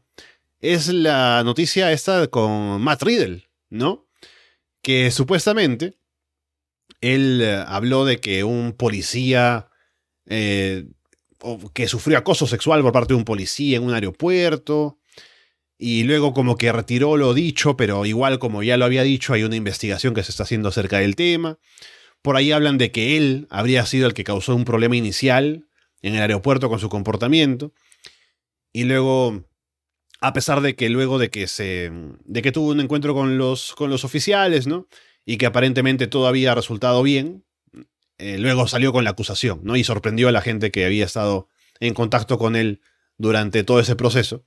es la noticia esta con Matt Riddle, ¿no? Que supuestamente él eh, habló de que un policía eh, que sufrió acoso sexual por parte de un policía en un aeropuerto y luego como que retiró lo dicho, pero igual como ya lo había dicho, hay una investigación que se está haciendo acerca del tema. Por ahí hablan de que él habría sido el que causó un problema inicial en el aeropuerto con su comportamiento. Y luego a pesar de que luego de que se de que tuvo un encuentro con los con los oficiales, ¿no? Y que aparentemente todo había resultado bien, eh, luego salió con la acusación, ¿no? Y sorprendió a la gente que había estado en contacto con él durante todo ese proceso.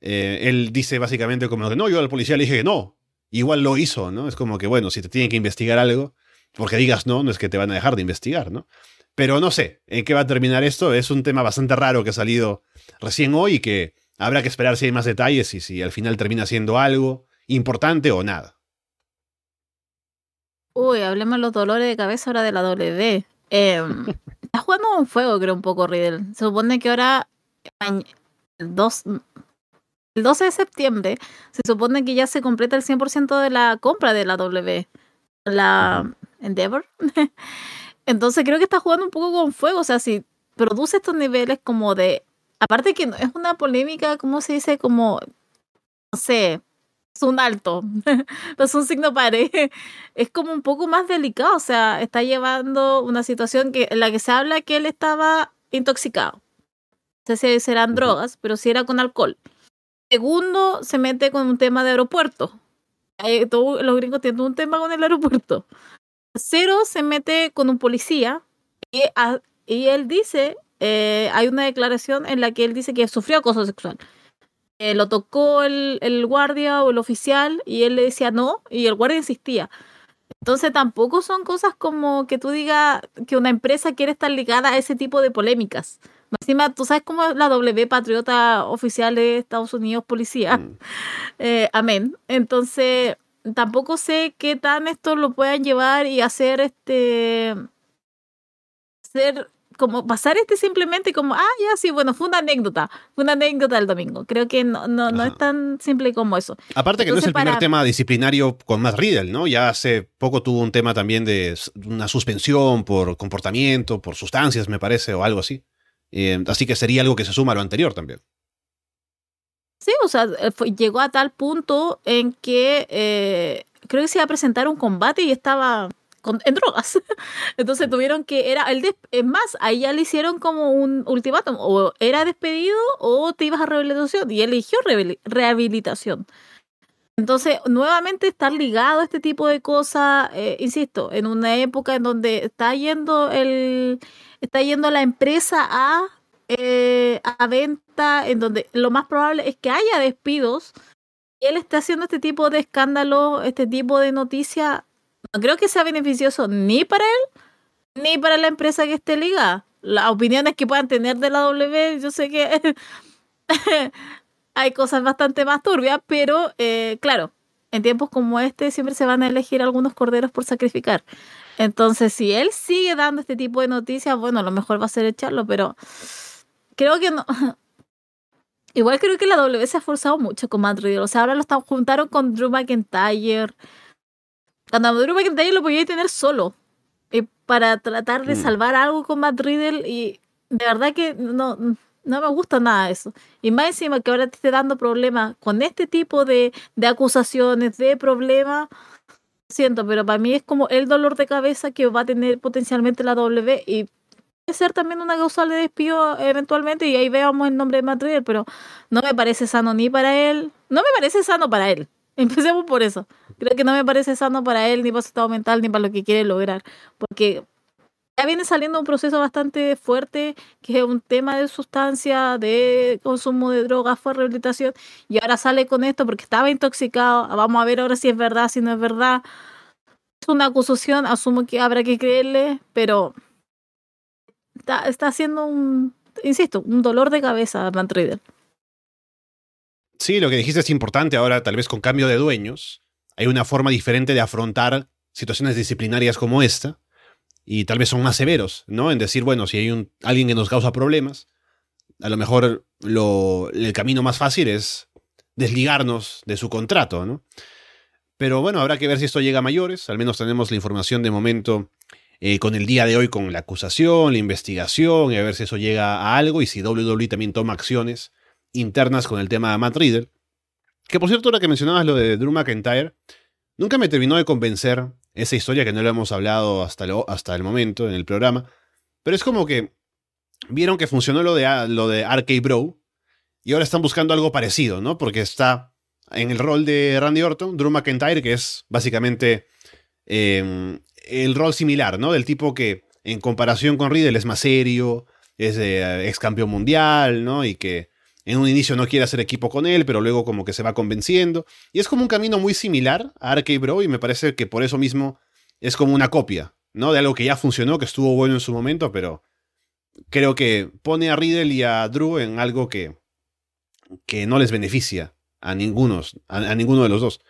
Eh, él dice básicamente como que no, yo al policía le dije que no, igual lo hizo, ¿no? Es como que bueno, si te tienen que investigar algo, porque digas no, no es que te van a dejar de investigar, ¿no? Pero no sé en qué va a terminar esto, es un tema bastante raro que ha salido recién hoy y que Habrá que esperar si hay más detalles y si al final termina siendo algo importante o nada. Uy, hablemos de los dolores de cabeza ahora de la W. Em, está jugando con fuego, creo, un poco Riddle. Se supone que ahora, el, 2, el 12 de septiembre, se supone que ya se completa el 100% de la compra de la W. La Endeavor. Entonces creo que está jugando un poco con fuego. O sea, si produce estos niveles como de aparte que es una polémica, ¿cómo se dice? Como, no sé, es un alto, no es un signo pared, es como un poco más delicado, o sea, está llevando una situación que, en la que se habla que él estaba intoxicado. No sé si serán drogas, pero si era con alcohol. Segundo, se mete con un tema de aeropuerto. todos los gringos tienen un tema con el aeropuerto. Tercero, se mete con un policía y, y él dice eh, hay una declaración en la que él dice que sufrió acoso sexual. Eh, lo tocó el, el, guardia o el oficial y él le decía no y el guardia insistía. Entonces tampoco son cosas como que tú digas que una empresa quiere estar ligada a ese tipo de polémicas. Encima, tú sabes cómo es la W patriota oficial de Estados Unidos, policía. Mm. Eh, amén. Entonces, tampoco sé qué tan esto lo puedan llevar y hacer este. Hacer como pasar este simplemente como, ah, ya sí, bueno, fue una anécdota, fue una anécdota el domingo. Creo que no, no, no es tan simple como eso. Aparte que no es el primer para- tema disciplinario con Matt Riddle, ¿no? Ya hace poco tuvo un tema también de una suspensión por comportamiento, por sustancias, me parece, o algo así. Eh, así que sería algo que se suma a lo anterior también. Sí, o sea, eh, fue- llegó a tal punto en que eh, creo que se iba a presentar un combate y estaba con- en drogas. Entonces tuvieron que, era el es más, ahí ya le hicieron como un ultimátum, o era despedido o te ibas a rehabilitación, y él eligió rehabili- rehabilitación. Entonces, nuevamente estar ligado a este tipo de cosas, eh, insisto, en una época en donde está yendo el, está yendo la empresa a eh, a venta, en donde lo más probable es que haya despidos, y él está haciendo este tipo de escándalo, este tipo de noticia, creo que sea beneficioso ni para él, ni para la empresa que esté ligada. Las opiniones que puedan tener de la W, yo sé que hay cosas bastante más turbias, pero eh, claro, en tiempos como este siempre se van a elegir algunos corderos por sacrificar. Entonces, si él sigue dando este tipo de noticias, bueno, lo mejor va a ser echarlo, pero creo que no. Igual creo que la W se ha forzado mucho con Matt Riddle. O sea, ahora lo juntaron con Drew McIntyre. Cuando a Drew McIntyre lo podía tener solo. eh, para tratar de Mm. salvar algo con Matt Riddle. Y de verdad que no, no me gusta nada eso. Y más encima que ahora te esté dando problemas con este tipo de, de acusaciones, de problemas. Siento, pero para mí es como el dolor de cabeza que va a tener potencialmente la W. Y puede ser también una causal de despido eventualmente. Y ahí veamos el nombre de Matt Riddle, pero no me parece sano ni para él. No me parece sano para él. Empecemos por eso. Creo que no me parece sano para él, ni para su estado mental, ni para lo que quiere lograr. Porque ya viene saliendo un proceso bastante fuerte, que es un tema de sustancia, de consumo de drogas, fue rehabilitación, y ahora sale con esto porque estaba intoxicado. Vamos a ver ahora si es verdad, si no es verdad. Es una acusación, asumo que habrá que creerle, pero está, haciendo un, insisto, un dolor de cabeza a Matt Riddle. Sí, lo que dijiste es importante. Ahora, tal vez con cambio de dueños, hay una forma diferente de afrontar situaciones disciplinarias como esta. Y tal vez son más severos, ¿no? En decir, bueno, si hay un, alguien que nos causa problemas, a lo mejor lo, el camino más fácil es desligarnos de su contrato, ¿no? Pero bueno, habrá que ver si esto llega a mayores. Al menos tenemos la información de momento eh, con el día de hoy, con la acusación, la investigación, y a ver si eso llega a algo y si WWE también toma acciones internas con el tema de Matt Riddle. Que por cierto, ahora que mencionabas lo de Drew McIntyre, nunca me terminó de convencer esa historia que no lo hemos hablado hasta, hasta el momento en el programa. Pero es como que vieron que funcionó lo de, lo de RK Bro y ahora están buscando algo parecido, ¿no? Porque está en el rol de Randy Orton, Drew McIntyre, que es básicamente eh, el rol similar, ¿no? Del tipo que en comparación con Riddle es más serio, es eh, ex campeón mundial, ¿no? Y que en un inicio no quiere hacer equipo con él, pero luego como que se va convenciendo. Y es como un camino muy similar a RK Bro y me parece que por eso mismo es como una copia, ¿no? De algo que ya funcionó, que estuvo bueno en su momento, pero creo que pone a Riddle y a Drew en algo que, que no les beneficia a, ningunos, a, a ninguno de los dos.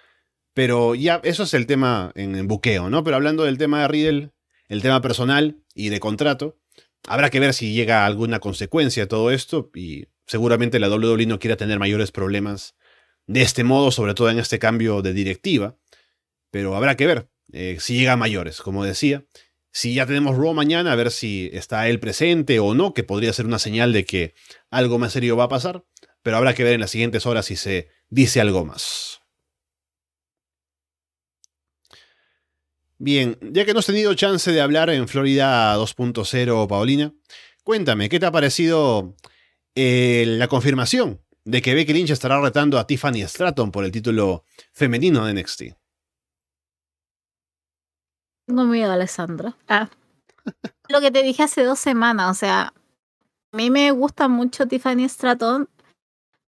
Pero ya, eso es el tema en, buqueo, ¿no? Pero hablando del tema de Riddle, el tema personal y de contrato, habrá que ver si llega alguna consecuencia de todo esto y seguramente la WWE no quiera tener mayores problemas de este modo, sobre todo en este cambio de directiva. Pero habrá que ver eh, si llega a mayores, como decía. Si ya tenemos Raw mañana, a ver si está él presente o no, que podría ser una señal de que algo más serio va a pasar. Pero habrá que ver en las siguientes horas si se dice algo más. Bien, ya que no has tenido chance de hablar en Florida 2.0, Paulina, cuéntame, ¿qué te ha parecido eh, la confirmación de que Becky Lynch estará retando a Tiffany Stratton por el título femenino de NXT? Tengo miedo, Alessandra. Ah. Lo que te dije hace dos semanas, o sea, a mí me gusta mucho Tiffany Stratton.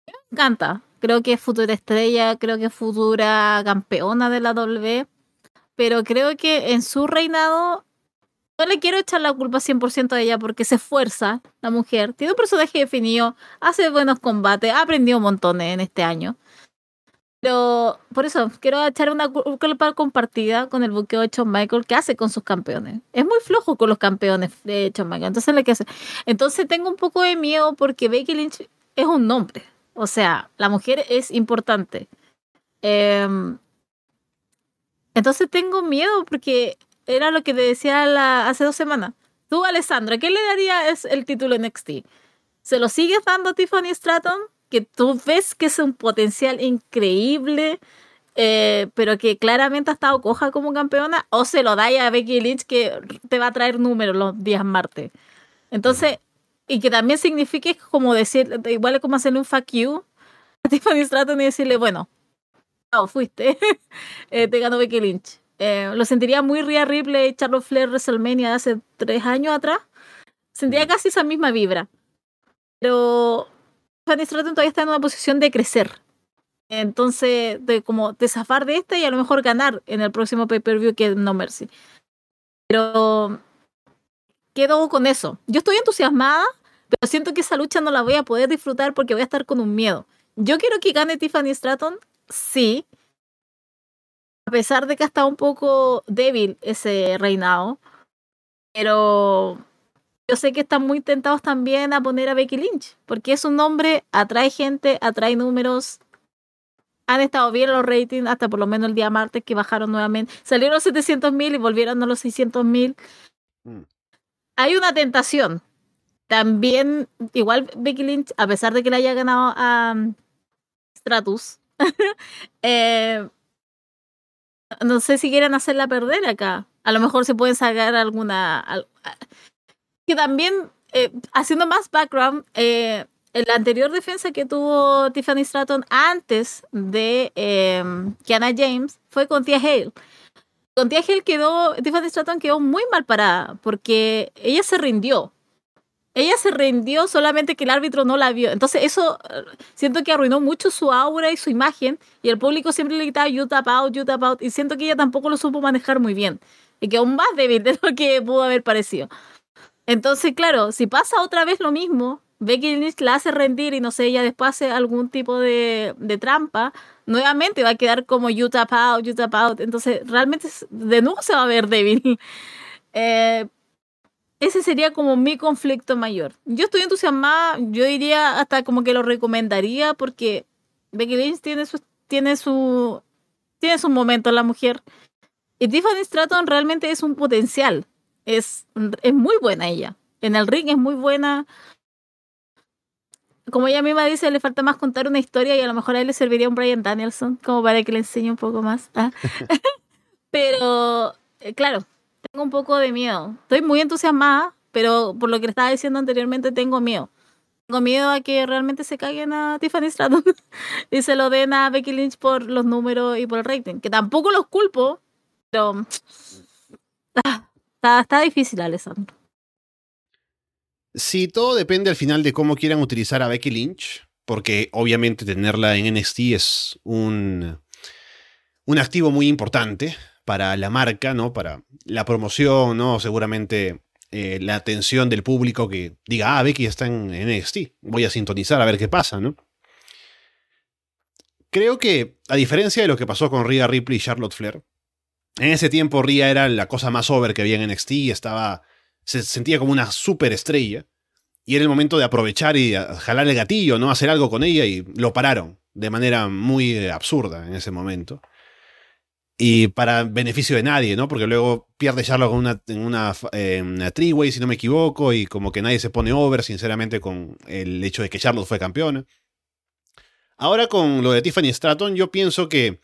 Me encanta. Creo que es futura estrella, creo que es futura campeona de la W. pero creo que en su reinado no le quiero echar la culpa 100% a ella porque se esfuerza la mujer, tiene un personaje definido, hace buenos combates, ha aprendido montón en este año. Pero por eso quiero echar una culpa compartida con el buqueo de Shawn Michael que hace con sus campeones. Es muy flojo con los campeones de Shawn Michael. Entonces. Entonces tengo un poco de miedo porque Becky Lynch es un nombre. O sea, la mujer es importante. Em, entonces tengo miedo porque era lo que te decía la, hace dos semanas. Tú, Alessandra, ¿qué le darías el título NXT? ¿Se lo sigues dando a Tiffany Stratton? Que tú ves que es un potencial increíble, eh, pero que claramente ha estado coja como campeona, o se lo dais a Becky Lynch que te va a traer números los días martes. Entonces, y que también signifique como decir, igual es como hacerle un fuck you a Tiffany Stratton y decirle, bueno, oh, fuiste, eh, te ganó Becky Lynch. Eh, lo sentiría muy Rhea Ripley, Charlotte Flair, WrestleMania de hace tres años atrás. Sentía mm. casi esa misma vibra. Pero Fanny Stratton todavía está en una posición de crecer. Entonces, de como de zafar de esta y a lo mejor ganar en el próximo pay-per-view que es No Mercy. Pero quedo con eso. Yo estoy entusiasmada, pero siento que esa lucha no la voy a poder disfrutar porque voy a estar con un miedo. Yo quiero que gane Tiffany Stratton, sí, a pesar de que ha estado un poco débil ese reinado, pero yo sé que están muy tentados también a poner a Becky Lynch, porque es un nombre, atrae gente, atrae números. Han estado bien los ratings hasta por lo menos el día martes que bajaron nuevamente. Salieron los 700 mil y volvieron a los 600 mil. Mm. Hay una tentación. También, igual Becky Lynch, a pesar de que le haya ganado a um, Stratus, eh, no sé si quieren hacerla perder acá. A lo mejor se pueden sacar alguna. Que también, eh, haciendo más background, eh, la anterior defensa que tuvo Tiffany Stratton antes de eh, James fue con Tia Hale. Con Tia Hale quedó, Tiffany Stratton quedó muy mal parada porque ella se rindió ella se rindió solamente que el árbitro no la vio. Entonces eso eh, siento que arruinó mucho su aura y su imagen y el público siempre le gritaba you tap out, you tap out y siento que ella tampoco lo supo manejar muy bien y que aún más débil de lo que pudo haber parecido. Entonces, claro, si pasa otra vez lo mismo, Becky Lynch la hace rendir y no sé, ella después hace algún tipo de, de trampa, nuevamente va a quedar como you tap out, you tap out. Entonces, realmente de nuevo se va a ver débil. Eh, ese sería como mi conflicto mayor. Yo estoy entusiasmada, yo diría hasta como que lo recomendaría porque Becky Lynch tiene su tiene su tiene su momento la mujer y Tiffany Stratton realmente es un potencial. Es, es muy buena ella. En el ring es muy buena. Como ella misma dice, le falta más contar una historia y a lo mejor a él le serviría un Brian Danielson como para que le enseñe un poco más. ¿ah? Pero, eh, claro, tengo un poco de miedo. Estoy muy entusiasmada, pero por lo que estaba diciendo anteriormente, tengo miedo. Tengo miedo a que realmente se caigan a Tiffany Stratton y se lo den a Becky Lynch por los números y por el rating. Que tampoco los culpo, pero ah, está, está difícil, Alessandro. Sí, todo depende al final de cómo quieran utilizar a Becky Lynch, porque obviamente tenerla en NXT es un, un activo muy importante para la marca, ¿no? Para la promoción, ¿no? Seguramente eh, la atención del público que diga, ah, Becky está en, NXT, voy a sintonizar a ver qué pasa, ¿no? Creo que, a diferencia de lo que pasó con Rhea Ripley y Charlotte Flair, en ese tiempo Rhea era la cosa más over que había en NXT, estaba, se sentía como una super estrella, y era el momento de aprovechar y jalar el gatillo, ¿no? Hacer algo con ella, y lo pararon de manera muy absurda en ese momento y para beneficio de nadie, ¿no? Porque luego pierde Charlotte con una, en una, eh, si no me equivoco, y como que nadie se pone over, sinceramente, con el hecho de que Charlotte fue campeona. Ahora con lo de Tiffany Stratton, yo pienso que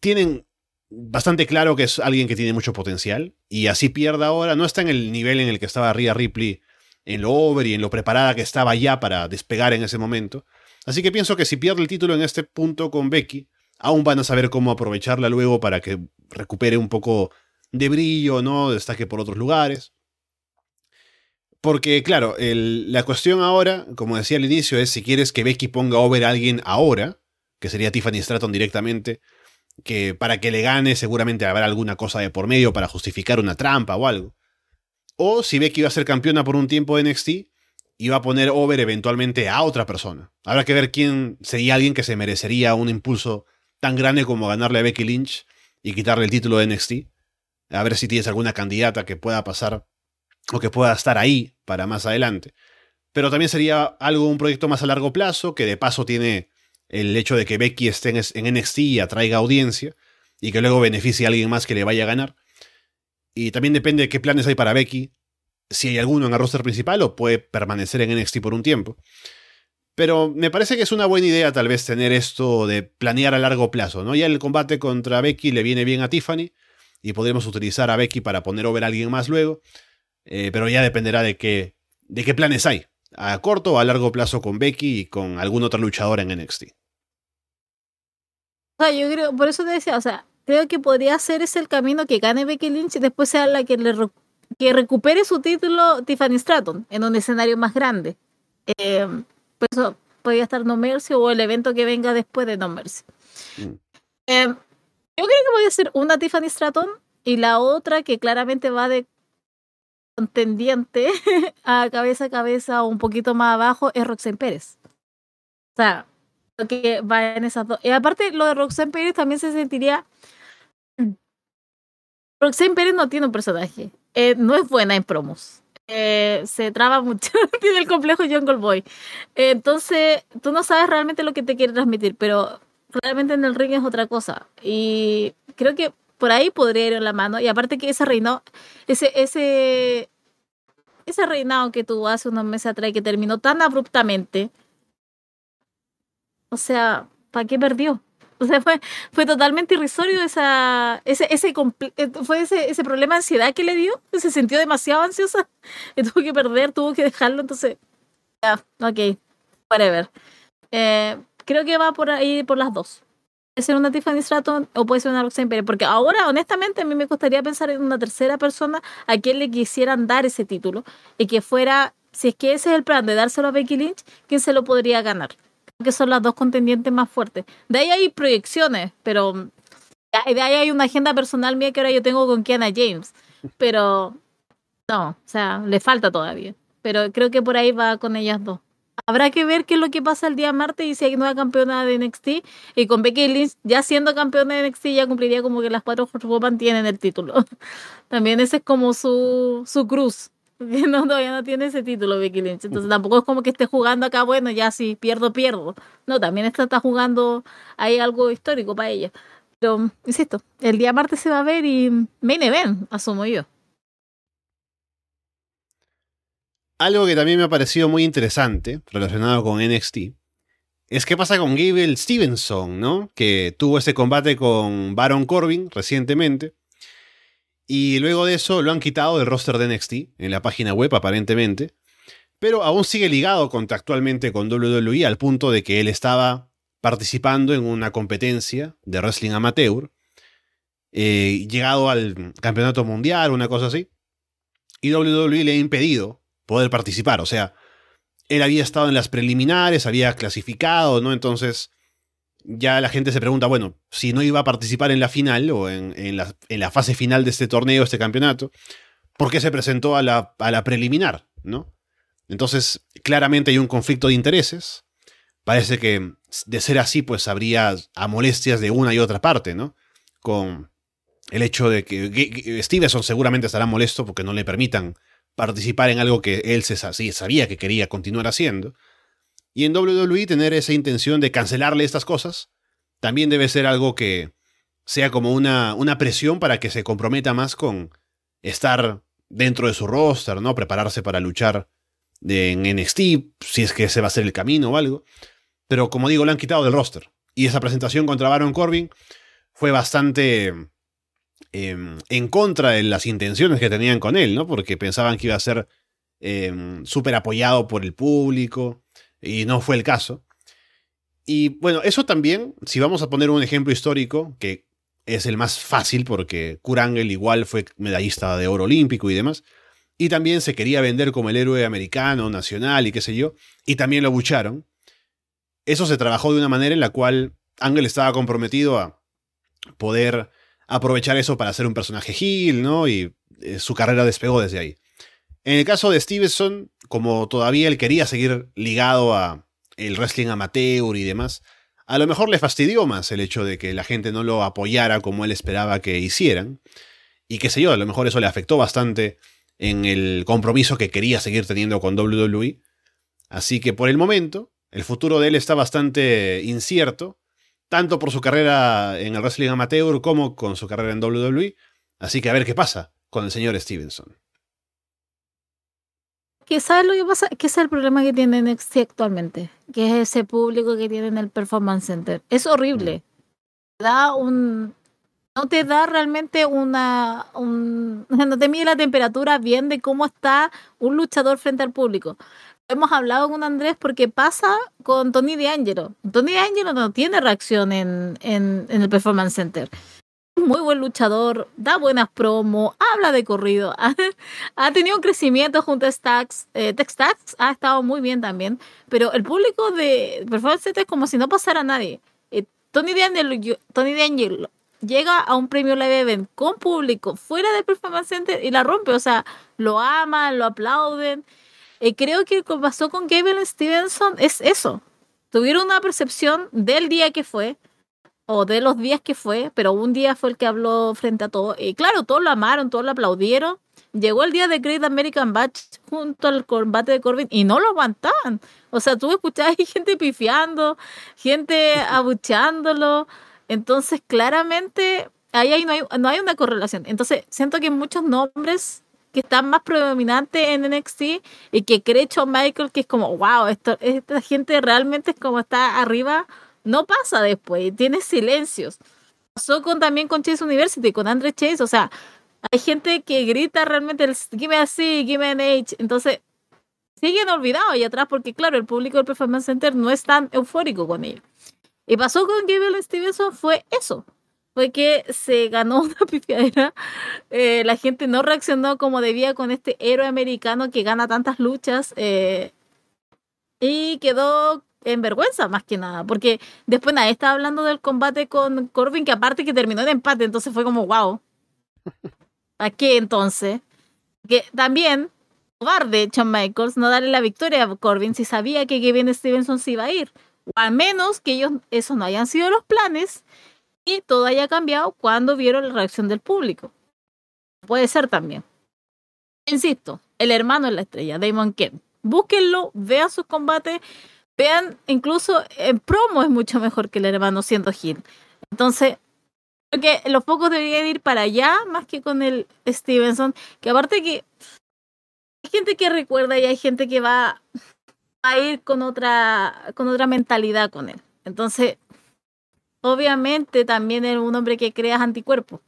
tienen bastante claro que es alguien que tiene mucho potencial, y así pierda ahora, no está en el nivel en el que estaba Rhea Ripley en lo over y en lo preparada que estaba ya para despegar en ese momento. Así que pienso que si pierde el título en este punto con Becky, aún van a saber cómo aprovecharla luego para que recupere un poco de brillo, ¿no? Destaque por otros lugares. Porque, claro, la cuestión ahora, como decía al inicio, es si quieres que Becky ponga over a alguien ahora, que sería Tiffany Stratton directamente, que para que le gane seguramente habrá alguna cosa de por medio para justificar una trampa o algo. O si Becky iba a ser campeona por un tiempo de NXT, iba a poner over eventualmente a otra persona. Habrá que ver quién sería alguien que se merecería un impulso tan grande como ganarle a Becky Lynch y quitarle el título de NXT. A ver si tienes alguna candidata que pueda pasar o que pueda estar ahí para más adelante. Pero también sería algo, un proyecto más a largo plazo, que de paso tiene el hecho de que Becky esté en NXT y atraiga audiencia, y que luego beneficie a alguien más que le vaya a ganar. Y también depende de qué planes hay para Becky, si hay alguno en el roster principal o puede permanecer en NXT por un tiempo. Pero me parece que es una buena idea tal vez tener esto de planear a largo plazo, ¿no? Ya el combate contra Becky le viene bien a Tiffany y podremos utilizar a Becky para poner over a alguien más luego, eh, pero ya dependerá de qué, de qué planes hay, a corto o a largo plazo con Becky y con algún otro luchador en NXT. O sea, yo creo, por eso te decía, o sea, creo que podría ser ese el camino que gane Becky Lynch y después sea la que le que recupere su título Tiffany Stratton en un escenario más grande. Eh, por eso podría estar No Mercy o el evento que venga después de No Mercy. Mm. Eh, yo creo que podría ser una Tiffany Stratton y la otra que claramente va de contendiente a cabeza a cabeza o un poquito más abajo es Roxanne Pérez. O sea, lo que va en esas dos. Y aparte, lo de Roxanne Pérez también se sentiría. Roxanne Pérez no tiene un personaje. Eh, no es buena en promos. Eh, se traba mucho, tiene el complejo Jungle Boy. entonces, tú no sabes realmente lo que te quiere transmitir, pero claramente en el ring es otra cosa. Y creo que por ahí podría ir en la mano. Y aparte que ese reinado, ese, ese, ese reinado que tuvo hace unos meses atrás que terminó tan abruptamente, o sea, ¿para qué perdió? O sea, fue, fue totalmente irrisorio esa, ese, ese, eh, fue ese, ese problema de ansiedad que le dio. Se sintió demasiado ansiosa. Y tuvo que perder, tuvo que dejarlo. Entonces, ya, ok, whatever. Eh, creo que va por ahí por las dos. Puede ser una Tiffany Stratton o puede ser una Roxanne Perez. Porque ahora, honestamente, a mí me gustaría pensar en una tercera persona a quien le quisieran dar ese título. Y que fuera, si es que ese es el plan de dárselo a Becky Lynch, ¿quién se lo podría ganar? Que son las dos contendientes más fuertes. De ahí hay proyecciones, pero de ahí hay una agenda personal mía que ahora yo tengo con Kiana James. Pero no, o sea, le falta todavía. Pero creo que por ahí va con ellas dos. Habrá que ver qué es lo que pasa el día martes y si hay nueva campeona de NXT. Y con Becky Lynch, ya siendo campeona de NXT, ya cumpliría como que las cuatro Woman tienen el título. También ese es como su, su cruz. No, todavía no tiene ese título Becky Lynch. Entonces tampoco es como que esté jugando acá, bueno, ya si pierdo, pierdo. No, también está, está jugando ahí algo histórico para ella. Pero, insisto, el día martes se va a ver y main event, asumo yo. Algo que también me ha parecido muy interesante relacionado con NXT es qué pasa con Gable Stevenson, ¿no? Que tuvo ese combate con Baron Corbin recientemente y luego de eso lo han quitado del roster de NXT, en la página web aparentemente. Pero aún sigue ligado contractualmente con WWE al punto de que él estaba participando en una competencia de wrestling amateur, eh, llegado al campeonato mundial, una cosa así. Y WWE le ha impedido poder participar. O sea, él había estado en las preliminares, había clasificado, ¿no? Entonces ya la gente se pregunta, bueno, si no iba a participar en la final o en, la, fase final de este torneo, este campeonato, ¿por qué se presentó a la, a la preliminar? ¿no? Entonces, claramente hay un conflicto de intereses. Parece que de ser así, pues habría a molestias de una y otra parte, ¿no? Con el hecho de que Stevenson seguramente estará molesto porque no le permitan participar en algo que él se, sabía que quería continuar haciendo. Y en WWE tener esa intención de cancelarle estas cosas también debe ser algo que sea como una, una presión para que se comprometa más con estar dentro de su roster, ¿no? Prepararse para luchar en NXT, si es que ese va a ser el camino o algo. Pero como digo, lo han quitado del roster. Y esa presentación contra Baron Corbin fue bastante em, en contra de las intenciones que tenían con él, ¿no? Porque pensaban que iba a ser em, súper apoyado por el público, y no fue el caso. Y bueno, eso también, si vamos a poner un ejemplo histórico, que es el más fácil porque Kurangel igual fue medallista de oro olímpico y demás, y también se quería vender como el héroe americano, nacional y qué sé yo, y también lo bucharon. Eso se trabajó de una manera en la cual Ángel estaba comprometido a poder aprovechar eso para hacer un personaje heel, ¿no? Y eh, su carrera despegó desde ahí. En el caso de Stevenson, como todavía él quería seguir ligado a el wrestling amateur y demás, a lo mejor le fastidió más el hecho de que la gente no lo apoyara como él esperaba que hicieran. Y qué sé yo, a lo mejor eso le afectó bastante en el compromiso que quería seguir teniendo con WWE. Así que por el momento, el futuro de él está bastante incierto, tanto por su carrera en el wrestling amateur como con su carrera en WWE. Así que a ver qué pasa con el señor Stevenson. ¿Qué sabes lo que pasa? ¿Qué es el problema que tiene NXT actualmente? Que es ese público que tiene en el Performance Center. Es horrible. Da un. No te da realmente una. Un, no te mide la temperatura bien de cómo está un luchador frente al público. Hemos hablado con Andrés porque pasa con Tony D'Angelo. Tony D'Angelo no tiene reacción en, en, en el Performance Center muy buen luchador, da buenas promos, habla de corrido, ha, tenido un crecimiento junto a Stacks. Eh, ha estado muy bien también, pero el público de Performance es como si no pasara a nadie. Eh, Tony D'Angelo, llega a un premio live event con público fuera del Performance Center y la rompe, o sea, lo aman, lo aplauden. Y creo que lo que pasó con Gable Stevenson es eso. Tuvieron una percepción del día que fue, o de los días que fue, pero un día fue el que habló frente a todos. Y claro, todos lo amaron, todos lo aplaudieron. Llegó el día de Great American Batch junto al combate de Corbin y no lo aguantaban. O sea, tú escuchabas gente pifiando, gente abucheándolo. Entonces, claramente, ahí, no, hay, no hay una correlación. Entonces, siento que muchos nombres que están más predominantes en NXT y que cree Shawn Michael que es como, wow, esto, esta gente realmente es como está arriba no pasa después, tiene silencios. Pasó con, también con Chase University, con Andre Chase, o sea, hay gente que grita realmente el give me a C, give me an H, entonces siguen olvidados ahí atrás porque claro, el público del Performance Center no es tan eufórico con ellos. Y pasó con Gable Stevenson fue eso, fue que se ganó una pifiadera, eh, la gente no reaccionó como debía con este héroe americano que gana tantas luchas eh, y quedó en vergüenza más que nada, porque después nadie estaba hablando del combate con Corbin, que aparte que terminó en empate, entonces fue como, wow. ¿A qué entonces? Que también, cobarde Shawn Michaels no darle la victoria a Corbin si sabía que Kevin Stevenson se iba a ir. O al menos que ellos, esos no hayan sido los planes y todo haya cambiado cuando vieron la reacción del público. Puede ser también. Insisto, el hermano es la estrella, Damon Kemp. Búsquenlo, vean sus combates Vean, incluso en promo es mucho mejor que el hermano siendo Gil. Entonces, creo que los pocos deberían ir para allá más que con el Stevenson. Que aparte que hay gente que recuerda y hay gente que va a ir con otra, con otra mentalidad con él. Entonces, obviamente también es un hombre que crea anticuerpos.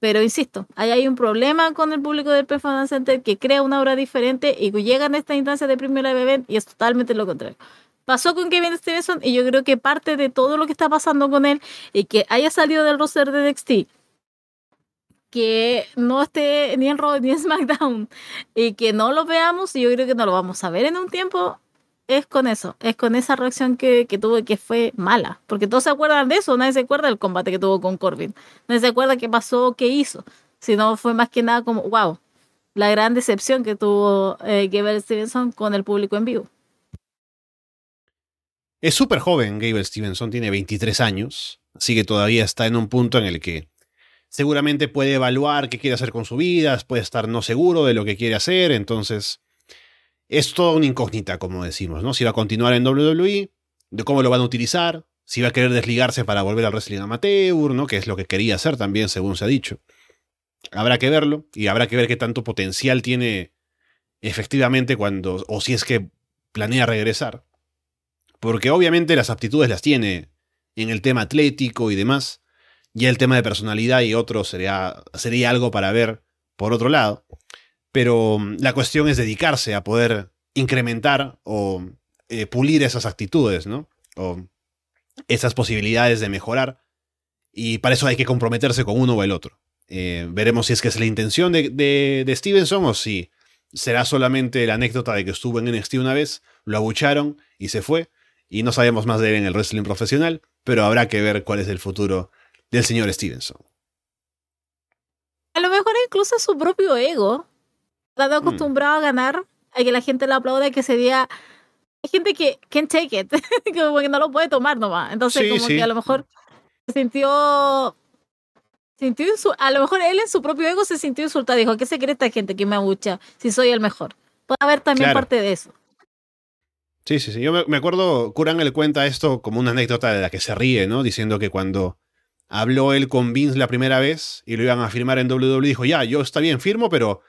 Pero insisto, ahí hay un problema con el público del Performance Center que crea una obra diferente y llegan a esta instancia de primera event y es totalmente lo contrario pasó con Kevin Stevenson y yo creo que parte de todo lo que está pasando con él y que haya salido del roster de NXT que no esté ni en Raw ni en SmackDown y que no lo veamos y yo creo que no lo vamos a ver en un tiempo es con eso, es con esa reacción que, que tuvo que fue mala, porque todos se acuerdan de eso, nadie se acuerda del combate que tuvo con Corbin, nadie se acuerda qué pasó, qué hizo, sino fue más que nada como, wow, la gran decepción que tuvo eh, Kevin Stevenson con el público en vivo. Es súper joven, Gable Stevenson tiene 23 años, así que todavía está en un punto en el que seguramente puede evaluar qué quiere hacer con su vida, puede estar no seguro de lo que quiere hacer, entonces es toda una incógnita, como decimos, ¿no? Si va a continuar en WWE, de cómo lo van a utilizar, si va a querer desligarse para volver al wrestling amateur, ¿no? Que es lo que quería hacer también, según se ha dicho. Habrá que verlo y habrá que ver qué tanto potencial tiene efectivamente cuando, o si es que planea regresar. Porque obviamente las aptitudes las tiene en el tema atlético y demás. Ya el tema de personalidad y otro sería, sería algo para ver por otro lado. Pero mm, la cuestión es dedicarse a poder incrementar o eh, pulir esas actitudes, ¿no? O esas posibilidades de mejorar. Y para eso hay que comprometerse con uno o el otro. Eh, veremos si es que es la intención de, de, Stevenson o si será solamente la anécdota de que estuvo en NXT una vez, lo abucharon y se fue y no sabemos más de él en el wrestling profesional, pero habrá que ver cuál es el futuro del señor Stevenson. A lo mejor incluso su propio ego. Está Mm. acostumbrado a ganar, a que la gente le aplaude, que se diga. Hay gente que can't take it, como que no lo puede tomar nomás. Entonces, Sí, como sí. que a lo mejor se sintió. sintió a lo mejor él en su propio ego se sintió insultado. Dijo: ¿Qué se cree esta gente que me abucha si soy el mejor? Puede haber también Claro. parte de eso. Sí, sí, sí. Yo me, acuerdo, Kuran le cuenta esto como una anécdota de la que se ríe, ¿no? Diciendo que cuando habló él con Vince la primera vez y lo iban a firmar en WWE, dijo, ya, yo está bien, firmo, pero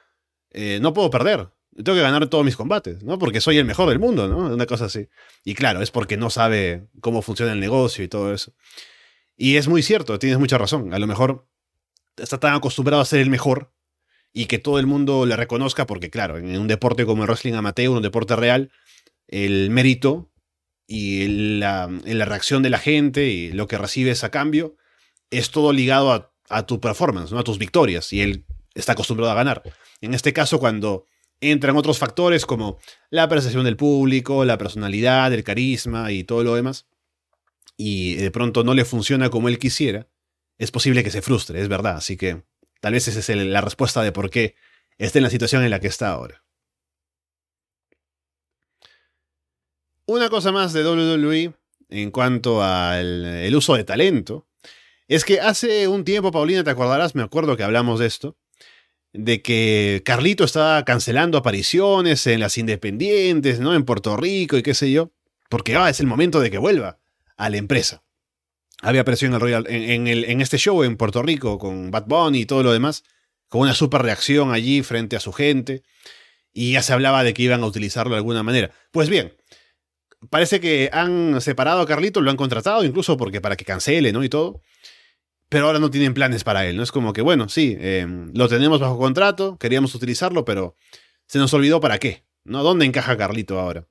eh, no puedo perder. Tengo que ganar todos mis combates, ¿no? Porque soy el mejor del mundo, ¿no? Una cosa así. Y claro, es porque no sabe cómo funciona el negocio y todo eso. Y es muy cierto, tienes mucha razón. A lo mejor está tan acostumbrado a ser el mejor y que todo el mundo le reconozca, porque claro, en un deporte como el wrestling amateur, un deporte real, el mérito y la, la reacción de la gente y lo que recibes a cambio es todo ligado a, tu performance, ¿no? a tus victorias, y él está acostumbrado a ganar. En este caso, cuando entran otros factores como la percepción del público, la personalidad, el carisma y todo lo demás, y de pronto no le funciona como él quisiera, es posible que se frustre, es verdad. Así que tal vez esa es la respuesta de por qué está en la situación en la que está ahora. Una cosa más de WWE en cuanto al uso de talento es que hace un tiempo, Paulina, te acordarás, me acuerdo que hablamos de esto, de que Carlito estaba cancelando apariciones en las independientes, ¿no? En Puerto Rico y qué sé yo, porque ah, es el momento de que vuelva a la empresa. Había aparecido en, el Royal, en, en el, en este show en Puerto Rico con Bad Bunny y todo lo demás, con una super reacción allí frente a su gente, y ya se hablaba de que iban a utilizarlo de alguna manera. Pues bien, parece que han separado a Carlito, lo han contratado incluso porque para que cancele, ¿no? Y todo. Pero ahora no tienen planes para él, ¿no? Es como que, bueno, sí, eh, lo tenemos bajo contrato, queríamos utilizarlo, pero se nos olvidó para qué, ¿no? ¿Dónde encaja Carlito ahora?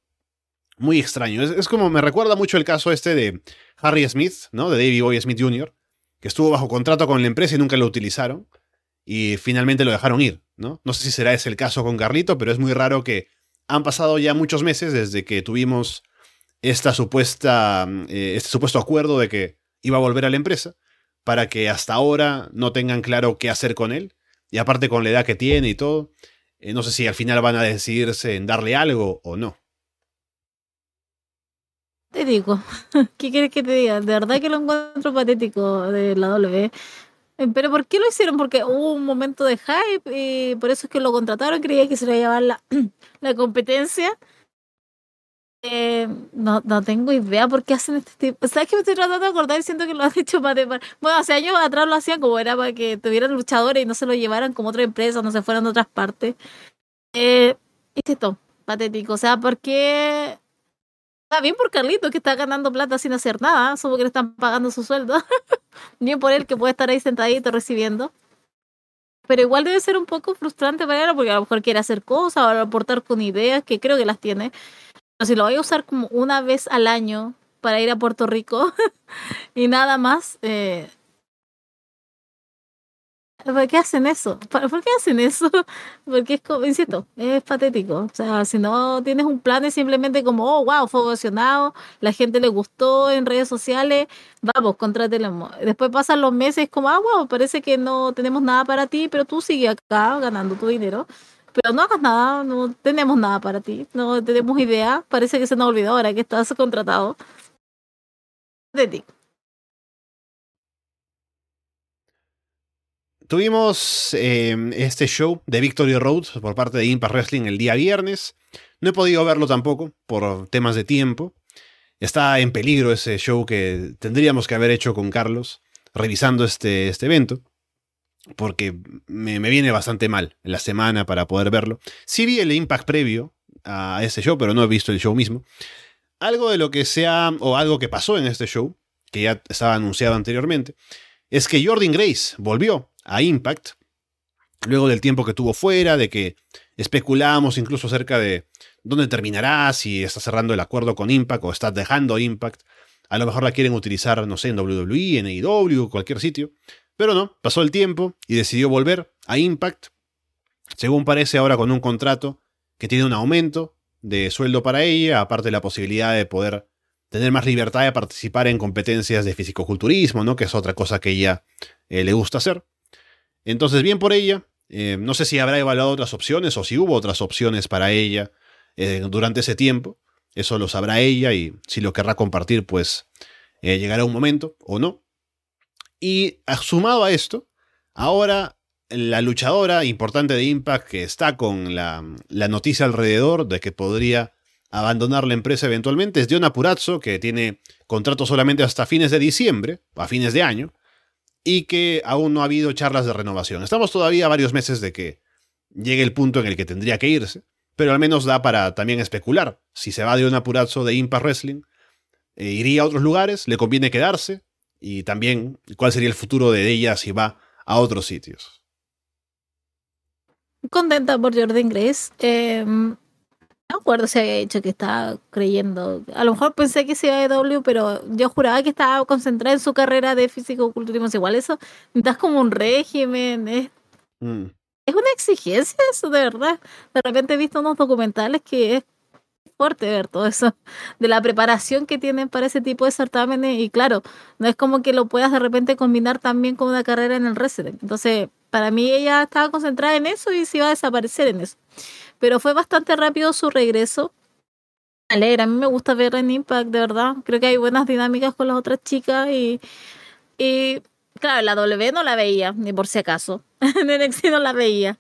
Muy extraño. Es, es como, me recuerda mucho el caso este de Harry Smith, ¿no? De Davey Boy Smith Jr., que estuvo bajo contrato con la empresa y nunca lo utilizaron. Y finalmente lo dejaron ir, ¿no? No sé si será ese el caso con Carlito, pero es muy raro que han pasado ya muchos meses desde que tuvimos esta supuesta, eh, este supuesto acuerdo de que iba a volver a la empresa, para que hasta ahora no tengan claro qué hacer con él. Y aparte con la edad que tiene y todo, eh, no sé si al final van a decidirse en darle algo o no. Te digo, ¿qué quieres que te diga? De verdad que lo encuentro patético de la W. Eh, Pero ¿por qué lo hicieron? Porque hubo un momento de hype y por eso es que lo contrataron. Creía que se le iba a llevar la, la competencia. Eh, no, no tengo idea por qué hacen este tipo. ¿Sabes que me estoy tratando de acordar siento que lo han hecho para, para- Bueno, hace años atrás lo hacían como era para que tuvieran luchadores y no se lo llevaran como otra empresa, no se fueran a otras partes. Eh, es esto, patético. O sea, ¿por qué Está bien por Carlito que está ganando plata sin hacer nada, solo que le están pagando su sueldo. bien por él que puede estar ahí sentadito recibiendo. Pero igual debe ser un poco frustrante para él porque a lo mejor quiere hacer cosas o aportar con ideas que creo que las tiene. Si lo voy a usar como una vez al año para ir a Puerto Rico y nada más, eh, ¿por qué hacen eso? ¿Por qué hacen eso? Porque es como, insisto, es patético. O sea, si no tienes un plan es simplemente como, oh, wow, fue ovacionado, la gente le gustó en redes sociales, vamos, contrátelo. Después pasan los meses como, ah, wow, parece que no tenemos nada para ti, pero tú sigue acá ganando tu dinero. Pero no hagas nada, no tenemos nada para ti, no tenemos idea, parece que se nos olvidó ahora que estás contratado. Patético. Tuvimos eh, este show de Victory Road por parte de Impact Wrestling el día viernes. No he podido verlo tampoco por temas de tiempo. Está en peligro ese show que tendríamos que haber hecho con Carlos revisando este, este evento. Porque me, me viene bastante mal la semana para poder verlo. Sí vi el Impact previo a ese show, pero no he visto el show mismo. Algo de lo que sea, o algo que pasó en este show, que ya estaba anunciado anteriormente, es que Jordan Grace volvió a Impact, luego del tiempo que tuvo fuera, de que especulábamos incluso acerca de dónde terminará, si está cerrando el acuerdo con Impact o está dejando Impact. A lo mejor la quieren utilizar, no sé, en WWE, en AEW, cualquier sitio. Pero no, pasó el tiempo y decidió volver a Impact, según parece ahora con un contrato que tiene un aumento de sueldo para ella, aparte de la posibilidad de poder tener más libertad de participar en competencias de fisicoculturismo, ¿no? Que es otra cosa que ella eh, le gusta hacer. Entonces, bien por ella. Eh, no sé si habrá evaluado otras opciones o si hubo otras opciones para ella durante ese tiempo. Eso lo sabrá ella y si lo querrá compartir, pues llegará un momento o no. Y sumado a esto, ahora la luchadora importante de Impact que está con la, noticia alrededor de que podría abandonar la empresa eventualmente es Diona Purazzo, que tiene contrato solamente hasta fines de diciembre, a fines de año, y que aún no ha habido charlas de renovación. Estamos todavía varios meses de que llegue el punto en el que tendría que irse, pero al menos da para también especular. Si se va Diona Purazzo de Impact Wrestling, eh, iría a otros lugares, le conviene quedarse, y también cuál sería el futuro de ella si va a otros sitios contenta por Jordan Grace. Eh, no acuerdo si había dicho que estaba creyendo. A lo mejor pensé que se iba a W, pero yo juraba que estaba concentrada en su carrera de físico-culturismo. Igual eso, estás como un régimen. Es, mm. es una exigencia eso, de verdad. De repente he visto unos documentales que es ver todo eso, de la preparación que tienen para ese tipo de certámenes. Y claro, no es como que lo puedas de repente combinar también con una carrera en el wrestling. Entonces, para mí ella estaba concentrada en eso y se iba a desaparecer en eso. Pero fue bastante rápido su regreso. Alegra, a mí me gusta ver en Impact, de verdad. Creo que hay buenas dinámicas con las otras chicas y, y claro, la W no la veía, ni por si acaso. en NXT no la veía.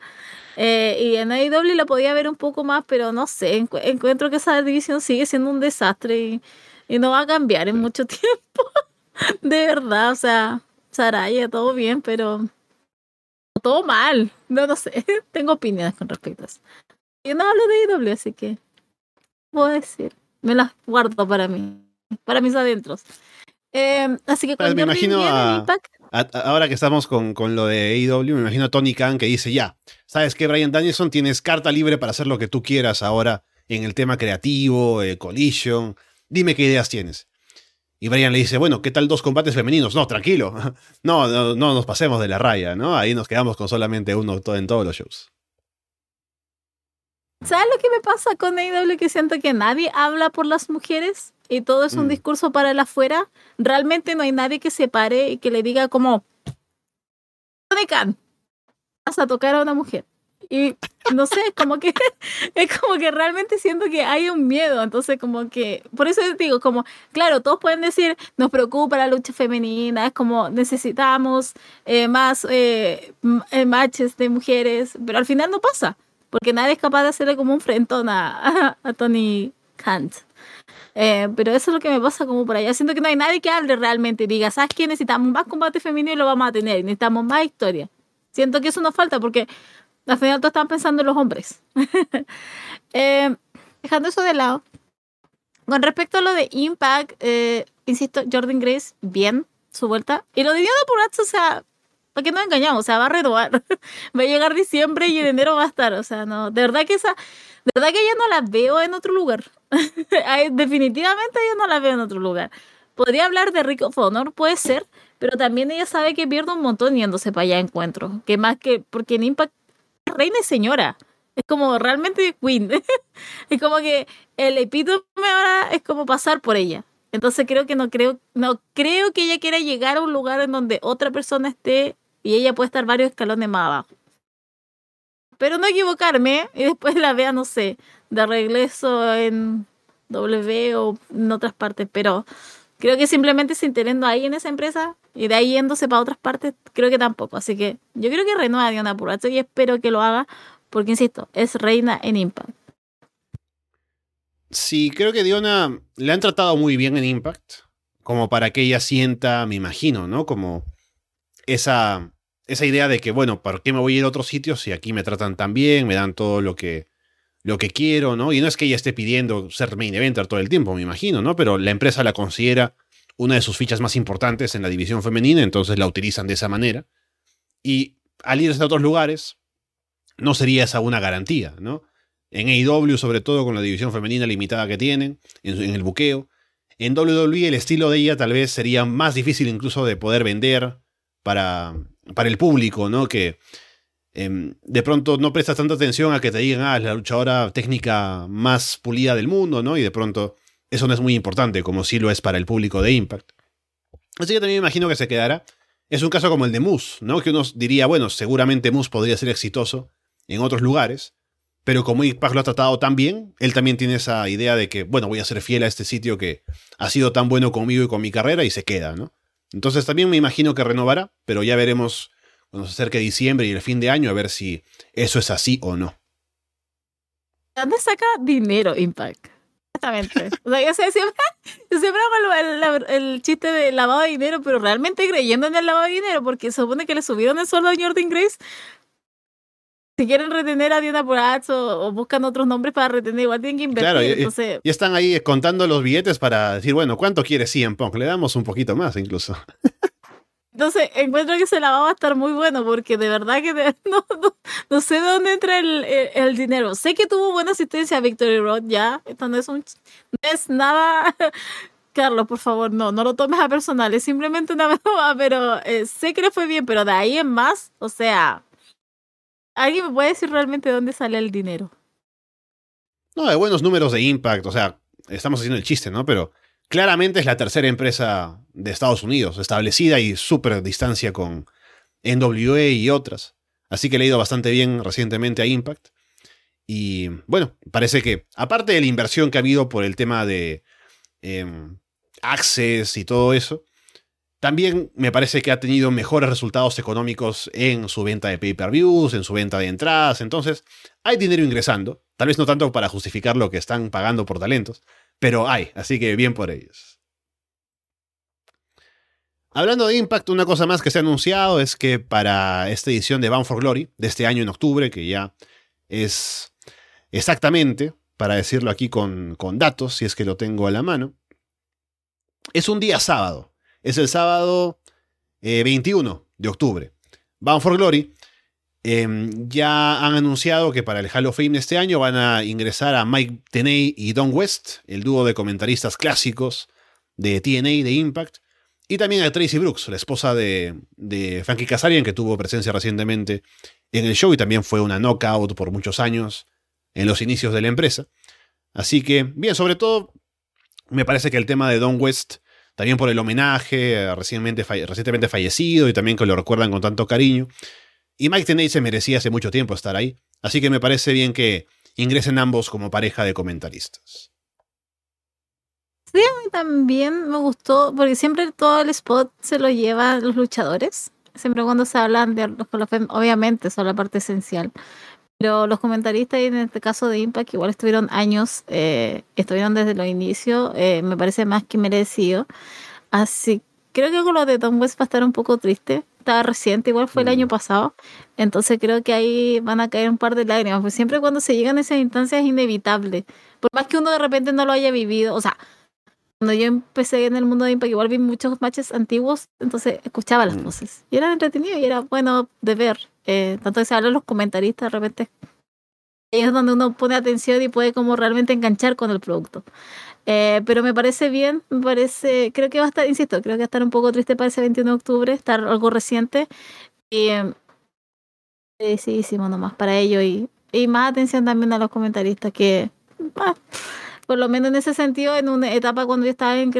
Eh, y en AEW la podía ver un poco más, pero no sé, encuentro que esa división sigue siendo un desastre y, y no va a cambiar en mucho tiempo. de verdad, o sea, Saraya, todo bien, pero todo mal. No, no sé. Tengo opiniones con respecto a eso. Yo no hablo de IW, así que puedo decir. Me las guardo para mí, para mis adentros. Eh, así que cuando me imagino ahora que estamos con, con, lo de AEW, me imagino a Tony Khan que dice, ya, ¿sabes qué, Brian Danielson? Tienes carta libre para hacer lo que tú quieras ahora en el tema creativo, eh, collision. Dime qué ideas tienes. Y Brian le dice, bueno, ¿qué tal dos combates femeninos? No, tranquilo. No, no, no nos pasemos de la raya, ¿no? Ahí nos quedamos con solamente uno en todos los shows. ¿Sabes lo que me pasa con AEW? Que siento que nadie habla por las mujeres y todo es un mm. discurso para el afuera. Realmente no hay nadie que se pare y que le diga como, Tony Khan, vas a tocar a una mujer. Y no sé, como que es como que realmente siento que hay un miedo. Entonces, como que, por eso digo, como, claro, todos pueden decir, nos preocupa la lucha femenina, es como necesitamos eh, más eh, eh, matches de mujeres, pero al final no pasa, porque nadie es capaz de hacerle como un frentón a, Tony Kant. pero eso es lo que me pasa como por allá. Siento que no hay nadie que hable realmente y diga, ¿sabes qué? Necesitamos más combate femenino y lo vamos a tener. Necesitamos más historia. Siento que eso nos falta porque al final todos están pensando en los hombres. Eh, dejando eso de lado. Con respecto a lo de Impact, eh, insisto, Jordan Grace, bien, su vuelta. Y lo de Diana Purazzo, o sea, ¿para qué nos engañamos? O sea, va a renovar. va a llegar diciembre y en enero va a estar. O sea, no, de verdad que esa, de verdad que ya no la veo en otro lugar. Definitivamente yo no la veo en otro lugar. Podría hablar de Rico Honor, puede ser, pero también ella sabe que pierde un montón yéndose para allá a encuentro. Que más que, porque en Impact reina y señora. Es como realmente queen. es como que el epítome ahora es como pasar por ella. Entonces creo que no creo, no creo que ella quiera llegar a un lugar en donde otra persona esté y ella puede estar varios escalones más abajo. Pero no equivocarme y después la vea, no sé, de regreso en W o en otras partes. Pero creo que simplemente se interendo ahí en esa empresa y de ahí yéndose para otras partes, creo que tampoco. Así que yo creo que renueva a Diana Purazzo y espero que lo haga porque, insisto, es reina en Impact. Sí, creo que Diona le han tratado muy bien en Impact, como para que ella sienta, me imagino, ¿no? Como esa, esa idea de que, bueno, ¿por qué me voy a ir a otros sitios si aquí me tratan tan bien, me dan todo lo que, lo que quiero, ¿no? Y no es que ella esté pidiendo ser main eventer todo el tiempo, me imagino, ¿no? Pero la empresa la considera una de sus fichas más importantes en la división femenina, entonces la utilizan de esa manera. Y al irse a otros lugares, no sería esa una garantía, ¿no? En AEW, sobre todo con la división femenina limitada que tienen, en, el buqueo. En WWE el estilo de ella tal vez sería más difícil incluso de poder vender para, para el público, ¿no? Que em, de pronto no prestas tanta atención a que te digan, ah, es la luchadora técnica más pulida del mundo, ¿no? Y de pronto eso no es muy importante, como sí lo es para el público de Impact. Así que también me imagino que se quedará. Es un caso como el de Moose, ¿no? Que uno diría, bueno, seguramente Moose podría ser exitoso en otros lugares, pero como Impact lo ha tratado tan bien, él también tiene esa idea de que, bueno, voy a ser fiel a este sitio que ha sido tan bueno conmigo y con mi carrera y se queda, ¿no? Entonces también me imagino que renovará, pero ya veremos cuando se acerque diciembre y el fin de año a ver si eso es así o no. ¿Dónde saca dinero Impact? Exactamente. O sea, yo sé, siempre, siempre hago el, el, chiste de lavado de dinero, pero realmente creyendo en el lavado de dinero, porque supone que le subieron el sueldo a Jordan Grace. Si quieren retener a Diana Puratz o, o, buscan otros nombres para retener, igual tienen que invertir. Claro, y, entonces... y, están ahí contando los billetes para decir, bueno, ¿cuánto quiere CM Punk? Le damos un poquito más incluso. Entonces, encuentro que ese lavado va a estar muy bueno porque de verdad que de, no, no, no, sé de dónde entra el, el, el, dinero. Sé que tuvo buena asistencia a Victory Road ya. Esto no es, un, no es nada. Carlos, por favor, no, no lo tomes a personal. Es simplemente una broma, pero eh, sé que le fue bien, pero de ahí en más, o sea, ¿alguien me puede decir realmente de dónde sale el dinero? No, de buenos números de impact. O sea, estamos haciendo el chiste, ¿no? Pero claramente es la tercera empresa de Estados Unidos, establecida y súper distancia con NWA y otras. Así que le ha ido bastante bien recientemente a Impact. Y bueno, parece que, aparte de la inversión que ha habido por el tema de eh, Access y todo eso, también me parece que ha tenido mejores resultados económicos en su venta de pay-per-views, en su venta de entradas. Entonces, hay dinero ingresando. Tal vez no tanto para justificar lo que están pagando por talentos, pero hay, así que bien por ellos. Hablando de Impact, una cosa más que se ha anunciado es que para esta edición de Bound for Glory, de este año en octubre, que ya es exactamente, para decirlo aquí con, con datos, si es que lo tengo a la mano, es un día sábado. Es el sábado eh, 21 de octubre. Bound for Glory eh, ya han anunciado que para el Hall of Fame de este año van a ingresar a Mike Tenay y Don West, el dúo de comentaristas clásicos de TNA de Impact, y también a Tracy Brooks, la esposa de, de Frankie Kazarian, que tuvo presencia recientemente en el show y también fue una knockout por muchos años en los inicios de la empresa. Así que, bien, sobre todo, me parece que el tema de Don West, también por el homenaje recientemente, recientemente fallecido y también que lo recuerdan con tanto cariño, y Mike Tenay se merecía hace mucho tiempo estar ahí, así que me parece bien que ingresen ambos como pareja de comentaristas. Sí, a mí también me gustó, porque siempre todo el spot se lo llevan los luchadores. Siempre cuando se hablan de los obviamente son la parte esencial. Pero los comentaristas, en este caso de Impact, igual estuvieron años, eh, estuvieron desde los inicios, eh, me parece más que merecido. Así creo que con lo de Tom West va a estar un poco triste. Estaba reciente, igual fue el año pasado. Entonces creo que ahí van a caer un par de lágrimas. Pues siempre cuando se llegan a esas instancias es inevitable. Por más que uno de repente no lo haya vivido. O sea, cuando yo empecé en el mundo de Impact, igual vi muchos matches antiguos, entonces escuchaba las voces. Y era entretenido y era bueno de ver. Eh, tanto que se hablan los comentaristas, de repente es donde uno pone atención y puede como realmente enganchar con el producto. Eh, pero me parece bien, me parece, creo que va a estar, insisto, creo que va a estar un poco triste para ese 21 de octubre, estar algo reciente. Y eh, sí, hicimos nomás para ello y, y más atención también a los comentaristas que, ah, por lo menos en ese sentido, en una etapa cuando yo estaba, en,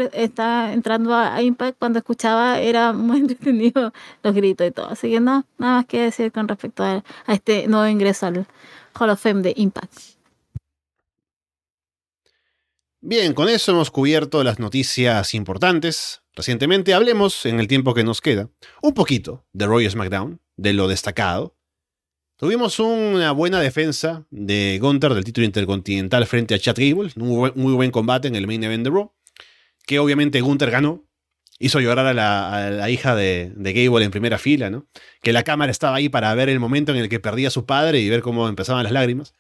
entrando a, Impact, cuando escuchaba era muy entretenido los gritos y todo. Así que no, nada más que decir con respecto a, a este nuevo ingreso al Hall of Fame de Impact. Bien, con eso hemos cubierto las noticias importantes. Recientemente hablemos, en el tiempo que nos queda, un poquito de Roy SmackDown, de lo destacado. Tuvimos una buena defensa de Gunther del título intercontinental frente a Chad Gable, un muy, buen combate en el main event de Raw, que obviamente Gunther ganó, hizo llorar a la, a la hija de, Gable en primera fila, ¿no? Que la cámara estaba ahí para ver el momento en el que perdía a su padre y ver cómo empezaban las lágrimas.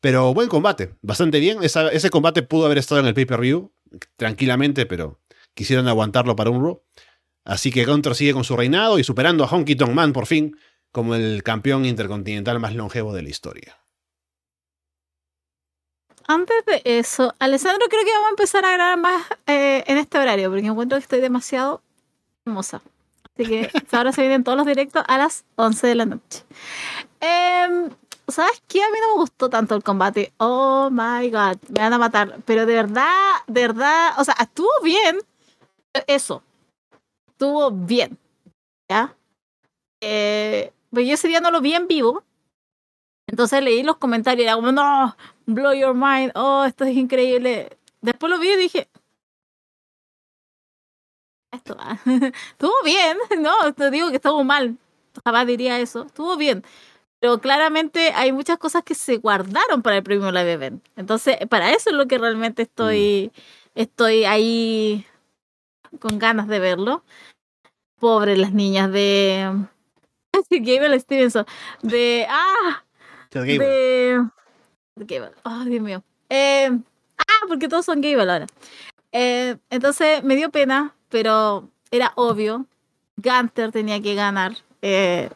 Pero buen combate, bastante bien. Ese combate pudo haber estado en el pay-per-view tranquilamente, pero quisieron aguantarlo para un Raw. Así que Gunther sigue con su reinado y superando a Honky Tonk Man por fin como el campeón intercontinental más longevo de la historia. Antes de eso, Alessandro, creo que vamos a empezar a grabar más eh, en este horario, porque encuentro que estoy demasiado hermosa. Así que ahora se vienen todos los directos a las 11 de la noche. Eh, ¿sabes qué? A mí no me gustó tanto el combate. Oh my god, me van a matar. Pero de verdad, de verdad, o sea, estuvo bien. Eso. Estuvo bien. ¿Ya? Eh, pero yo ese día no lo vi en vivo. Entonces leí los comentarios y era como, no, blow your mind, oh, esto es increíble. Después lo vi y dije, esto va. estuvo bien, no, te digo que estuvo mal, jamás diría eso, estuvo bien. Pero claramente hay muchas cosas que se guardaron para el premio Live Event. Entonces, para eso es lo que realmente estoy, estoy ahí con ganas de verlo. Pobres las niñas de Gable Stevenson. De. ¡Ah! De. de Gable. Oh, Dios mío. Eh, ah, porque todos son Gable ahora. Eh, entonces me dio pena, pero era obvio. Gunter tenía que ganar. Eh,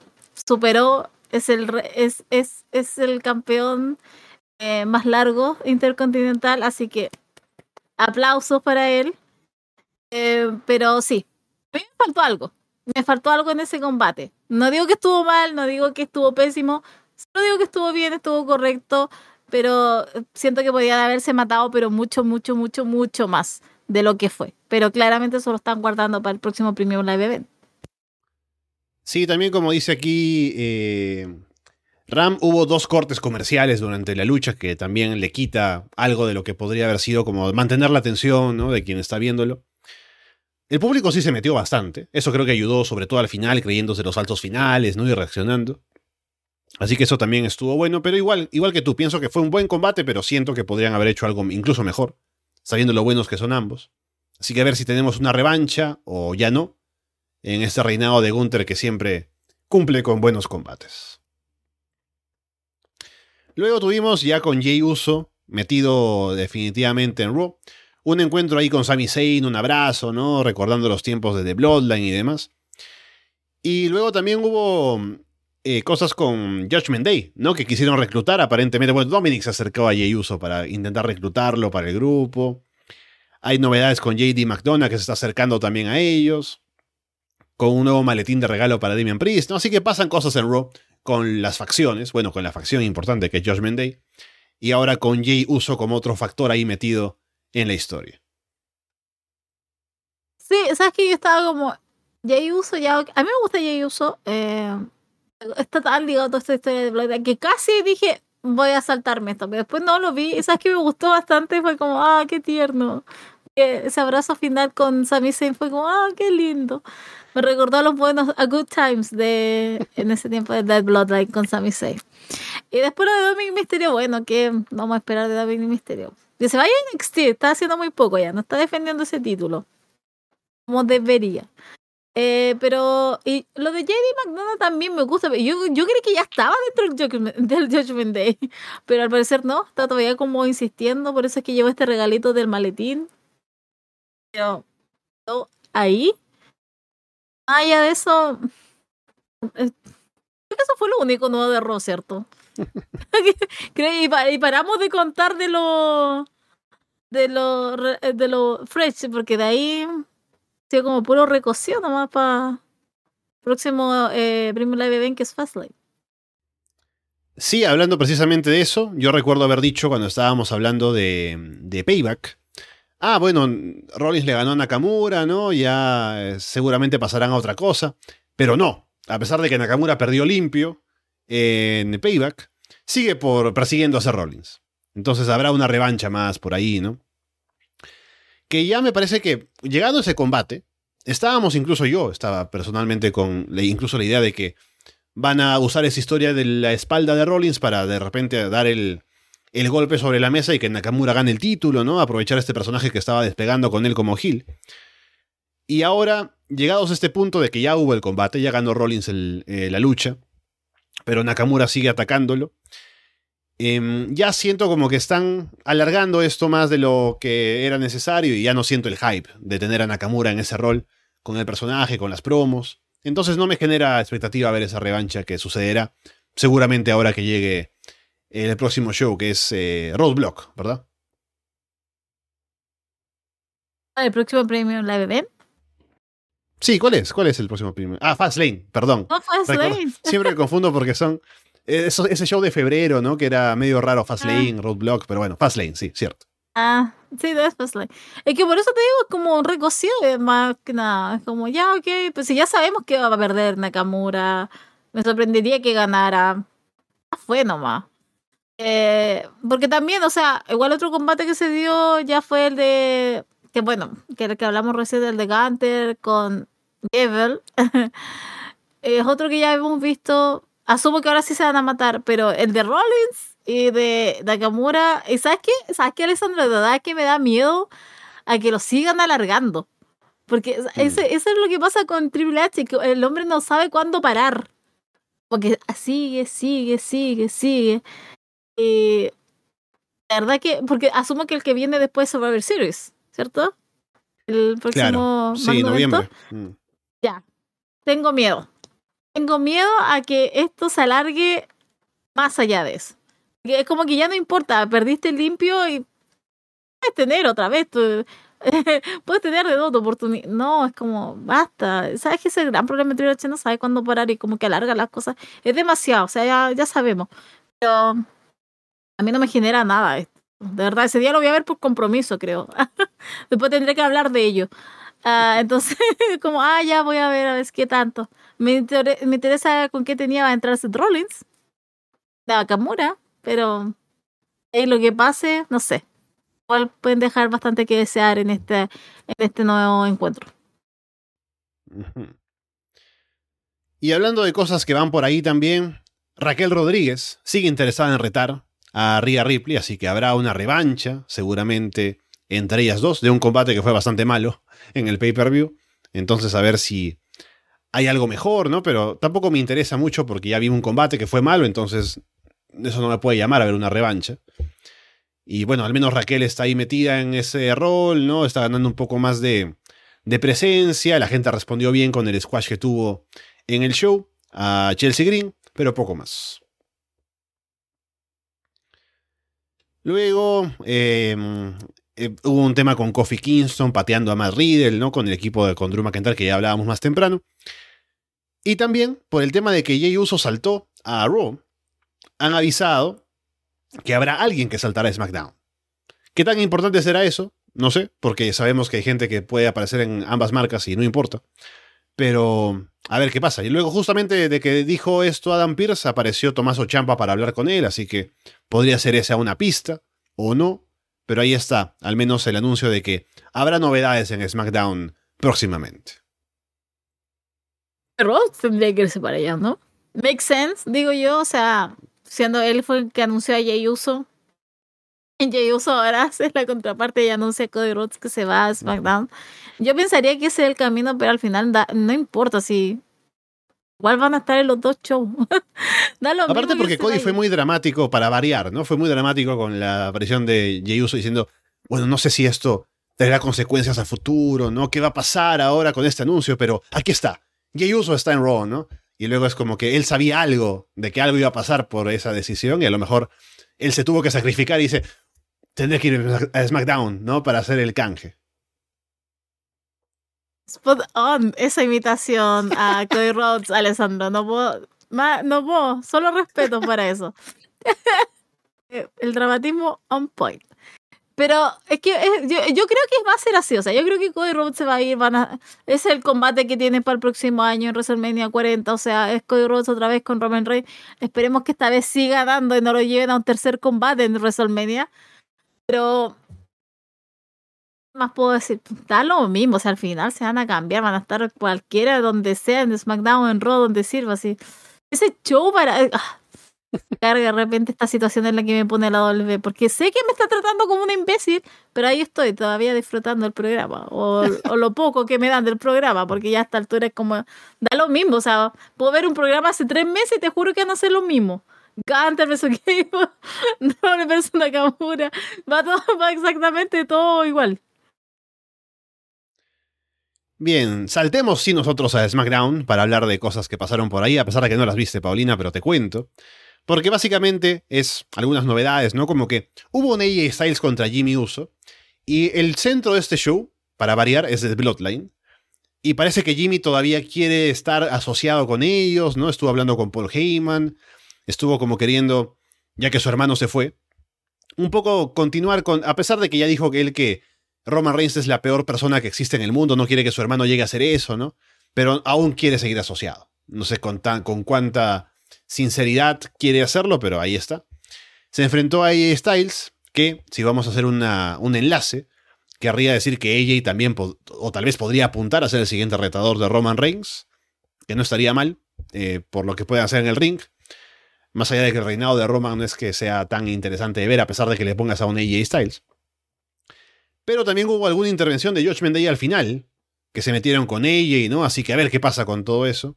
superó es el, es, es, es el campeón eh, más largo intercontinental, así que aplausos para él. Eh, pero sí, a mí me faltó algo. Me faltó algo en ese combate. No digo que estuvo mal, no digo que estuvo pésimo, solo digo que estuvo bien, estuvo correcto, pero siento que podía haberse matado, pero mucho, mucho, mucho, mucho más de lo que fue. Pero claramente eso lo están guardando para el próximo Premium Live Event. Sí, también como dice aquí eh, Ram, hubo dos cortes comerciales durante la lucha que también le quita algo de lo que podría haber sido como mantener la atención ¿no? de quien está viéndolo. El público sí se metió bastante, eso creo que ayudó sobre todo al final, creyéndose los saltos finales ¿no? y reaccionando. Así que eso también estuvo bueno, pero igual, igual que tú, pienso que fue un buen combate, pero siento que podrían haber hecho algo incluso mejor, sabiendo lo buenos que son ambos. Así que a ver si tenemos una revancha o ya no, en este reinado de Gunther que siempre cumple con buenos combates. Luego tuvimos ya con Jay Uso, metido definitivamente en Raw, un encuentro ahí con Sami Zayn, un abrazo, ¿no? Recordando los tiempos de The Bloodline y demás. Y luego también hubo eh, cosas con Judgment Day, ¿no? Que quisieron reclutar aparentemente. Bueno, Dominic se acercó a Jay Uso para intentar reclutarlo para el grupo. Hay novedades con JD McDonough que se está acercando también a ellos con un nuevo maletín de regalo para Damian Priest, ¿no? Así que pasan cosas en Raw con las facciones, bueno, con la facción importante que es Judgment Day, y ahora con Jay Uso como otro factor ahí metido en la historia. Sí, sabes que yo estaba como Jay Uso ya, a mí me gusta Jay Uso, eh, está tan ligado toda esta historia de Black que casi dije voy a saltarme esto, pero después no lo vi, y sabes que me gustó bastante, fue como, ah, qué tierno. Ese abrazo final con Sami Zayn fue como, ah, qué lindo me recordó a los buenos, a Good Times de en ese tiempo de Dead Bloodline con Sami Zayn. Y después lo de Dominic Mysterio, bueno, ¿qué vamos a esperar de Dominic Mysterio? Que se vaya a NXT, está haciendo muy poco ya, no está defendiendo ese título. Como debería. Eh, pero y lo de JD McDonald también me gusta. Yo, yo creí que ya estaba dentro del Judgment, Day, pero al parecer no, está todavía como insistiendo, por eso es que llevo este regalito del maletín. Pero ahí Ah, ya de eso. Eh, eso fue lo único nuevo de Raw, ¿cierto? y paramos de contar de lo. De lo. de lo fresh, porque de ahí. Ha como puro recocido nomás para. próximo eh, live event que es Fastlane. Sí, hablando precisamente de eso, yo recuerdo haber dicho cuando estábamos hablando de, de Payback, ah, bueno, Rollins le ganó a Nakamura, ¿no? Ya eh, seguramente pasarán a otra cosa. Pero no, a pesar de que Nakamura perdió limpio en Payback, sigue por, persiguiendo a Seth Rollins. Entonces habrá una revancha más por ahí, ¿no? Que ya me parece que, llegando a ese combate, estábamos incluso yo, estaba personalmente con incluso la idea de que van a usar esa historia de la espalda de Rollins para de repente dar el, el golpe sobre la mesa y que Nakamura gane el título, ¿no? Aprovechar este personaje que estaba despegando con él como Gil. Y ahora, llegados a este punto de que ya hubo el combate, ya ganó Rollins eh, la lucha, pero Nakamura sigue atacándolo. Em, ya siento como que están alargando esto más de lo que era necesario y ya no siento el hype de tener a Nakamura en ese rol con el personaje, con las promos. Entonces no me genera expectativa ver esa revancha que sucederá seguramente ahora que llegue el próximo show, que es eh, Roadblock, ¿verdad? ¿El próximo premio Live Event? Sí, ¿cuál es? ¿Cuál es el próximo premio? Ah, Fastlane, perdón. No, Fastlane. Siempre me confundo porque son ese show de febrero, ¿no? Que era medio raro, Fastlane, ah. Roadblock, pero bueno, Fastlane, sí, cierto. Ah, sí, es Fastlane. Es que por eso te digo, es como un recocido más que nada. Es como, ya, ok, pues si ya sabemos que va a perder Nakamura, me sorprendería que ganara. Fue nomás. Eh, porque también, o sea, igual otro combate que se dio ya fue el de. Que bueno, que el que hablamos recién del de Gunter con Gebel. es otro que ya hemos visto. Asumo que ahora sí se van a matar, pero el de Rollins y de Nakamura. ¿Y sabes qué? ¿Sabes qué, Alessandro? De verdad que me da miedo a que lo sigan alargando. Porque mm. ese, eso es lo que pasa con Triple H, que el hombre no sabe cuándo parar. Porque sigue, sigue, sigue, sigue. Y la verdad que, porque asumo que el que viene después es Survivor Series, ¿cierto? El próximo. Claro. Sí, noviembre. Mm. Ya. Tengo miedo. Tengo miedo a que esto se alargue más allá de eso. Es como que ya no importa, perdiste el limpio y puedes tener otra vez. puedes tener de dos oportunidades. No, es como, basta. ¿Sabes que ese gran problema de no sabe cuándo parar y como que alarga las cosas? Es demasiado, o sea, ya, ya sabemos. Pero a mí no me genera nada esto. De verdad, ese día lo voy a ver por compromiso, creo. Después tendré que hablar de ello. Ah, entonces, como, ah, ya voy a ver a ver qué tanto. Me, interesa con qué tenía va a entrar Seth Rollins, de Nakamura, pero es lo que pase, no sé. Igual pueden dejar bastante que desear en este, en este nuevo encuentro. Y hablando de cosas que van por ahí también, Raquel Rodríguez sigue interesada en retar a Rhea Ripley, así que habrá una revancha, seguramente entre ellas dos, de un combate que fue bastante malo en el pay-per-view. Entonces, a ver si hay algo mejor, ¿no? Pero tampoco me interesa mucho porque ya vi un combate que fue malo, entonces eso no me puede llamar a ver una revancha. Y bueno, al menos Raquel está ahí metida en ese rol, ¿no? Está ganando un poco más de, presencia. La gente respondió bien con el squash que tuvo en el show a Chelsea Green, pero poco más. Luego em, eh, hubo un tema con Kofi Kingston pateando a Matt Riddle, ¿no? Con el equipo de con Drew McIntyre que ya hablábamos más temprano. Y también por el tema de que Jay Uso saltó a Raw, han avisado que habrá alguien que saltará a SmackDown. ¿Qué tan importante será eso? No sé, porque sabemos que hay gente que puede aparecer en ambas marcas y no importa. Pero a ver qué pasa. Y luego justamente de que dijo esto Adam Pierce, apareció Tomás Champa para hablar con él, así que podría ser esa una pista o no. Pero ahí está, al menos el anuncio de que habrá novedades en SmackDown próximamente. Ross tendría que irse para allá, ¿no? Make sense, digo yo, o sea, siendo él fue el que anunció a Jay Uso. Y Jay Uso ahora es la contraparte y anuncia a Cody Rhodes que se va a SmackDown. Yo pensaría que ese es el camino, pero al final no importa si. Igual van a estar en los dos shows. Aparte porque Cody fue muy dramático para variar, ¿no? Fue muy dramático con la aparición de Jey Uso diciendo, bueno, no sé si esto tendrá consecuencias a futuro, ¿no? ¿Qué va a pasar ahora con este anuncio? Pero aquí está. Jey Uso está en Raw, ¿no? Y luego es como que él sabía algo de que algo iba a pasar por esa decisión y a lo mejor él se tuvo que sacrificar y dice, tendré que ir a SmackDown, ¿no? Para hacer el canje. Spot on esa imitación a Cody Rhodes, Alessandro. No puedo, no puedo, solo respeto para eso. El dramatismo on point. Pero es que yo, creo que va a ser así. O sea, yo creo que Cody Rhodes se va a ir. Es el combate que tiene para el próximo año en WrestleMania 40. O sea, es Cody Rhodes otra vez con Roman Reigns. Esperemos que esta vez siga dando y no lo lleven a un tercer combate en WrestleMania. Pero más puedo decir? Está lo mismo, o sea, al final se van a cambiar, van a estar cualquiera donde sea, en SmackDown, en Raw, donde sirva, así. Ese show para... Ah, carga de repente esta situación en la que me pone la W, porque sé que me está tratando como una imbécil, pero ahí estoy todavía disfrutando el programa, o, o lo poco que me dan del programa, porque ya a esta altura es como, da lo mismo, o sea, puedo ver un programa hace tres meses y te juro que van a hacer lo mismo. Canta versus Game, no versus Nakamura, va todo, va exactamente todo igual. Bien, saltemos sí nosotros a SmackDown para hablar de cosas que pasaron por ahí, a pesar de que no las viste, Paulina, pero te cuento. Porque básicamente es algunas novedades, ¿no? Como que hubo un AJ Styles contra Jimmy Uso, y el centro de este show, para variar, es el Bloodline. Y parece que Jimmy todavía quiere estar asociado con ellos, ¿no? Estuvo hablando con Paul Heyman. estuvo como queriendo, ya que su hermano se fue, un poco continuar con, a pesar de que ya dijo que él que Roman Reigns es la peor persona que existe en el mundo, no quiere que su hermano llegue a hacer eso, ¿no? Pero aún quiere seguir asociado. No sé con, con cuánta sinceridad quiere hacerlo, pero ahí está. Se enfrentó a AJ Styles, que si vamos a hacer un enlace, querría decir que AJ también, o tal vez podría apuntar a ser el siguiente retador de Roman Reigns, que no estaría mal, eh, por lo que puede hacer en el ring. Más allá de que el reinado de Roman no es que sea tan interesante de ver, a pesar de que le pongas a un AJ Styles. Pero también hubo alguna intervención de George Day al final, que se metieron con AJ, ¿no? Así que a ver qué pasa con todo eso.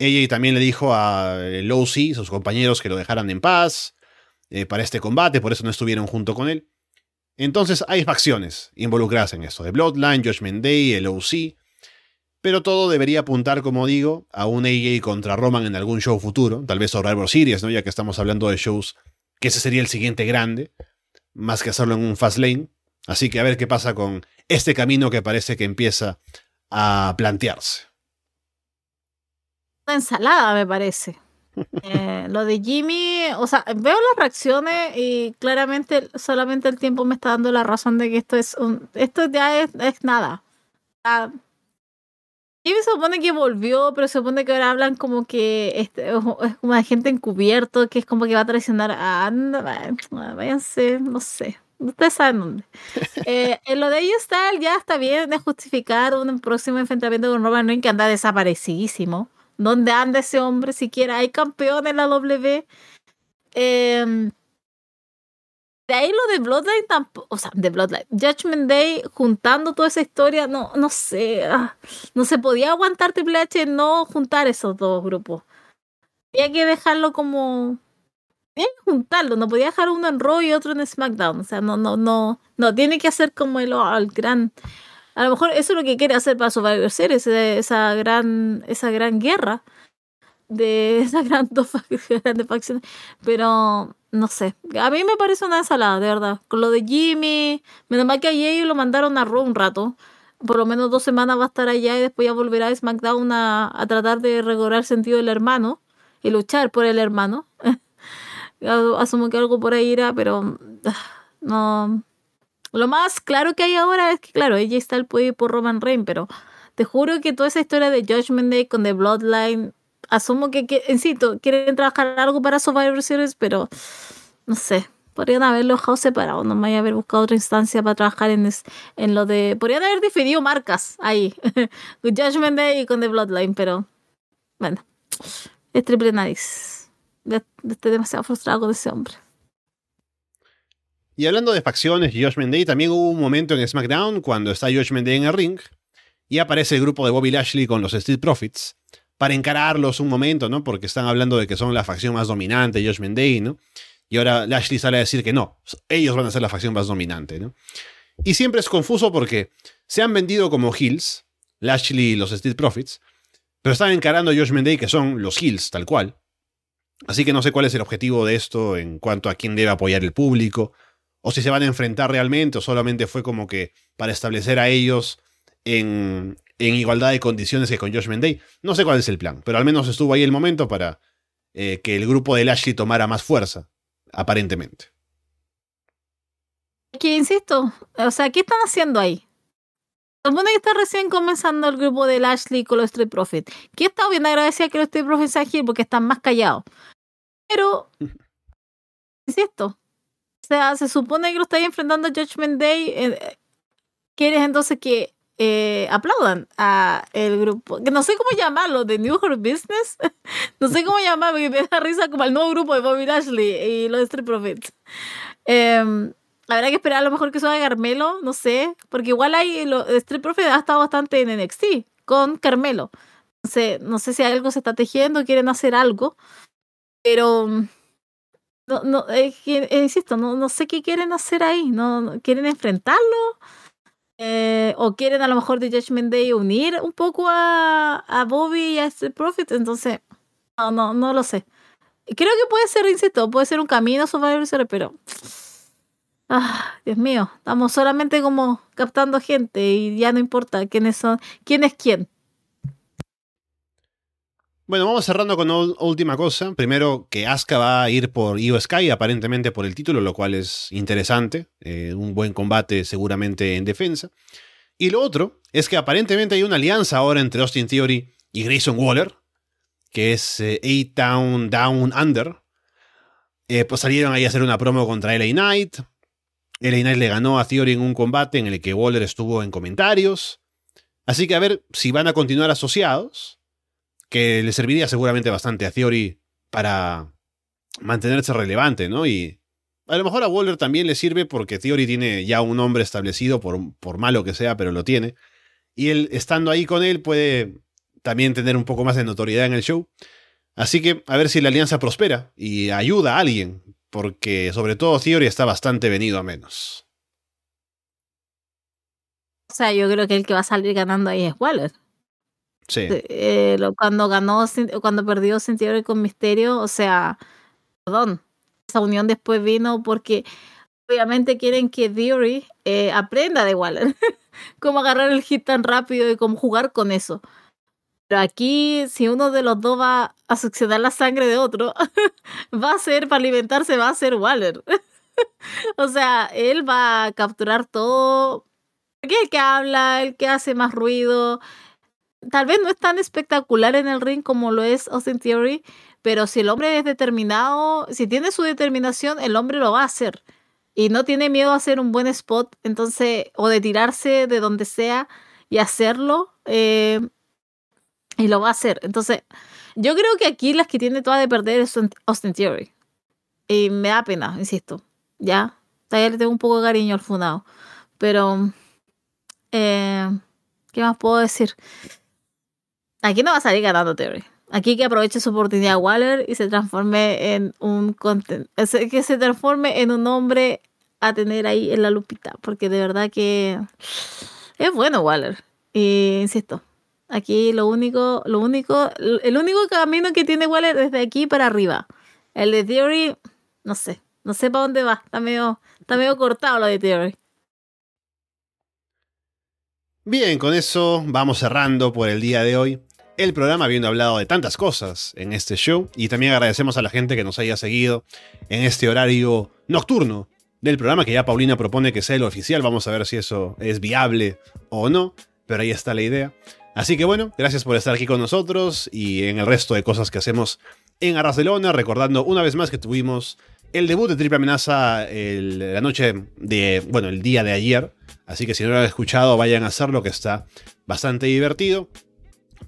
AJ también le dijo a Lowsy, sus compañeros, que lo dejaran en paz eh, para este combate, por eso no estuvieron junto con él. Entonces hay facciones involucradas en esto, de Bloodline, Judgment Day, el OC, pero todo debería apuntar, como digo, a un AJ contra Roman en algún show futuro, tal vez Survivor Series, ¿no? ya que estamos hablando de shows que ese sería el siguiente grande, más que hacerlo en un fast lane. Así que a ver qué pasa con este camino que parece que empieza a plantearse. Ensalada, me parece. Eh, lo de Jimmy, o sea, veo las reacciones y claramente solamente el tiempo me está dando la razón de que esto es un, esto ya es, nada. Jimmy se supone que volvió, pero se supone que ahora hablan como que este, es como de gente encubierto, que es como que va a traicionar a anda, váyanse, no sé. Ustedes saben dónde. Eh, en lo de ellos está, ya está bien de justificar un próximo enfrentamiento con Roman Reigns que anda desaparecidísimo. ¿Dónde anda ese hombre siquiera? ¿Hay campeón en la W? Em, de ahí lo de Bloodline tampoco, o sea, de Bloodline, Judgment Day, juntando toda esa historia, no, no sé, ah, no se podía aguantar Triple H no juntar esos dos grupos. Había que dejarlo como, juntarlo, no podía dejar uno en Raw y otro en SmackDown, o sea, no, no, no, no, tiene que hacer como el, el gran a lo mejor eso es lo que quiere hacer para Survivor Series, esa gran, esa gran guerra de esa gran dos grandes facciones. Pero no sé. A mí me parece una ensalada, de verdad. Con lo de Jimmy, menos mal que ayer lo mandaron a Raw un rato. Por lo menos dos semanas va a estar allá y después ya volverá a SmackDown a, a tratar de recobrar el sentido del hermano y luchar por el hermano. Asumo que algo por ahí irá, pero ah, no, lo más claro que hay ahora es que, claro, ella está el puede por Roman Reigns, pero te juro que toda esa historia de Judgment Day con The Bloodline, asumo que, que insisto, quieren trabajar algo para Survivor Series, pero no sé, podrían haberlo dejado separado, no me haber buscado otra instancia para trabajar en, en lo de. Podrían haber definido marcas ahí, con Judgment Day y con The Bloodline, pero bueno, es triple nariz. Estoy demasiado frustrado con ese hombre. Y hablando de facciones Josh Day, también hubo un momento en SmackDown cuando está Josh Day en el ring y aparece el grupo de Bobby Lashley con los Street Profits para encararlos un momento, ¿no? Porque están hablando de que son la facción más dominante, Josh Day, ¿no? Y ahora Lashley sale a decir que no, ellos van a ser la facción más dominante, ¿no? Y siempre es confuso porque se han vendido como heels, Lashley y los Street Profits, pero están encarando a Josh Day que son los heels, tal cual. Así que no sé cuál es el objetivo de esto en cuanto a quién debe apoyar el público o si se van a enfrentar realmente, o solamente fue como que para establecer a ellos en, igualdad de condiciones que con Josh Day. No sé cuál es el plan, pero al menos estuvo ahí el momento para eh, que el grupo de Lashley tomara más fuerza, aparentemente. Que insisto, o sea, ¿qué están haciendo ahí? Supone que está recién comenzando el grupo de Lashley con los Street Profits. Que está bien agradecida que los Street Profits aquí porque están más callados. Pero, insisto, sea, se supone que lo estáis enfrentando a Judgment Day. Eh, ¿Quieres entonces que eh, aplaudan a el grupo? Que no sé cómo llamarlo, de New York Business. no sé cómo llamarlo, porque me da risa como el nuevo grupo de Bobby Lashley y los Street Profits. Eh, habrá que esperar a lo mejor que suba Carmelo, no sé, porque igual hay, los Street Profits ha estado bastante en NXT con Carmelo. No sé, no sé si algo se está tejiendo, quieren hacer algo, pero no, no, eh, insisto, no, no sé qué quieren hacer ahí. ¿No, quieren enfrentarlo? Eh, ¿O quieren a lo mejor de Judgment Day unir un poco a, a Bobby y a este Prophet? Entonces, no, no, no lo sé. Creo que puede ser, insisto, puede ser un camino Survivor pero... Ah, Dios mío, estamos solamente como captando gente y ya no importa quiénes son, quién es quién. Bueno, vamos cerrando con última cosa. Primero, que Asuka va a ir por Io Sky, aparentemente por el título, lo cual es interesante. Eh, un buen combate seguramente en defensa. Y lo otro es que aparentemente hay una alianza ahora entre Austin Theory y Grayson Waller, que es eh, Eight Town Down Under. Eh, pues salieron ahí a hacer una promo contra LA Knight. LA Knight le ganó a Theory en un combate en el que Waller estuvo en comentarios. Así que a ver si van a continuar asociados, que le serviría seguramente bastante a Theory para mantenerse relevante, ¿no? Y a lo mejor a Waller también le sirve porque Theory tiene ya un nombre establecido, por, por malo que sea, pero lo tiene. Y él, estando ahí con él, puede también tener un poco más de notoriedad en el show. Así que a ver si la alianza prospera y ayuda a alguien, porque sobre todo Theory está bastante venido a menos. O sea, yo creo que el que va a salir ganando ahí es Waller. Eh, cuando ganó, cuando perdió Theory con Misterio, o sea, perdón, esa unión después vino porque obviamente quieren que Theory eh, aprenda de Waller, cómo agarrar el hit tan rápido y cómo jugar con eso. Pero aquí, si uno de los dos va a succionar la sangre de otro, va a ser, para alimentarse, va a ser Waller. o sea, él va a capturar todo. Porque el que habla, el que hace más ruido, tal vez no es tan espectacular en el ring como lo es Austin Theory, pero si el hombre es determinado, si tiene su determinación, el hombre lo va a hacer. Y no tiene miedo a hacer un buen spot, entonces, o de tirarse de donde sea y hacerlo, eh, y lo va a hacer. Entonces, yo creo que aquí las que tiene todas de perder es Austin Theory. Y me da pena, insisto. Ya, todavía le tengo un poco de cariño al funado. Pero, eh, ¿qué más puedo decir? Aquí no va a salir ganando Theory. Aquí que aproveche su oportunidad Waller y se transforme en un que se transforme en un hombre a tener ahí en la lupita, porque de verdad que es bueno Waller. Y insisto, aquí lo único, lo único, el único camino que tiene Waller es aquí para arriba. El de Theory, no sé, no sé para dónde va, está medio, está medio cortado lo de Theory. Bien, con eso vamos cerrando por el día de hoy el programa habiendo hablado de tantas cosas en este show y también agradecemos a la gente que nos haya seguido en este horario nocturno del programa que ya Paulina propone que sea el oficial. Vamos a ver si eso es viable o no, pero ahí está la idea. Así que bueno, gracias por estar aquí con nosotros y en el resto de cosas que hacemos en Arras de Lona, recordando una vez más que tuvimos el debut de Triple Amenaza la noche de, bueno, el día de ayer. Así que si no lo han escuchado, vayan a hacerlo, que está bastante divertido.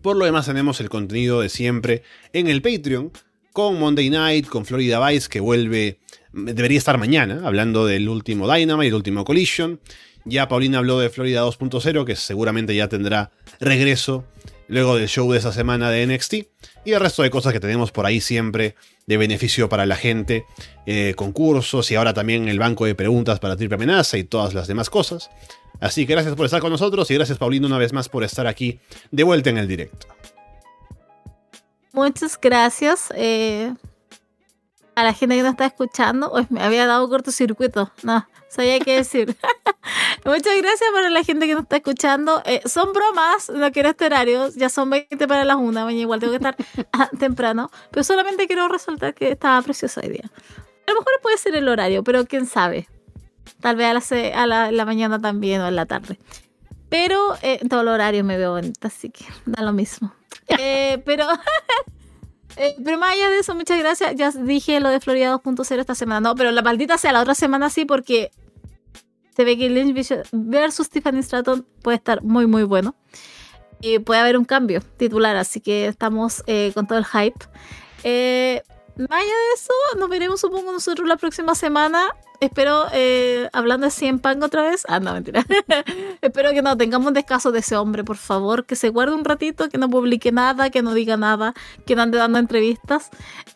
Por lo demás, tenemos el contenido de siempre en el Patreon, con Monday Night, con Florida Vice, que vuelve, debería estar mañana, hablando del último Dynamite y el último Collision. Ya Paulina habló de Florida 2.0, que seguramente ya tendrá regreso luego del show de esa semana de NXT. Y el resto de cosas que tenemos por ahí siempre de beneficio para la gente, eh, concursos y ahora también el banco de preguntas para Triple Amenaza y todas las demás cosas. Así que gracias por estar con nosotros y gracias Paulino una vez más por estar aquí de vuelta en el directo. Muchas gracias eh, a la gente que nos está escuchando. Uy, me había dado cortocircuito. No, sabía qué decir. Muchas gracias para la gente que nos está escuchando. Eh, son bromas, no quiero este horario. Ya son 20 para las 1. Mañana igual tengo que estar ah, temprano. Pero solamente quiero resaltar que estaba preciosa hoy día. A lo mejor puede ser el horario, pero quién sabe. Tal vez a la mañana también o en la tarde. Pero eh, en todo el horario me veo bonita, así que da lo mismo. Eh, pero Eh, pero más allá de eso, muchas gracias. Ya dije lo de Florida 2.0 esta semana. No, pero la maldita sea la otra semana sí, porque se ve que Lynch versus Tiffany Stratton puede estar muy, muy bueno. Y puede haber un cambio titular, así que estamos eh, con todo el hype. Eh, más allá de eso, nos veremos, supongo, nosotros la próxima semana. Espero, eh, hablando de CM Punk otra vez. Ah, no, mentira. Espero que no tengamos descaso de ese hombre, por favor. Que se guarde un ratito, que no publique nada, que no diga nada, que no ande dando entrevistas.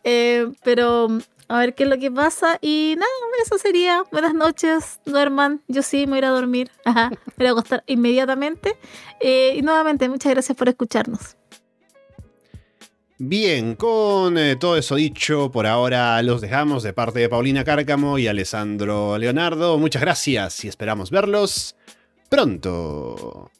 Eh, pero a ver qué es lo que pasa. Y nada, eso sería. Buenas noches, duerman. Yo sí me voy a ir a dormir. Me voy a acostar inmediatamente. Eh, y nuevamente, muchas gracias por escucharnos. Bien, con eh, todo eso dicho, por ahora los dejamos de parte de Paulina Cárcamo y Alessandro Leonardo. Muchas gracias y esperamos verlos pronto.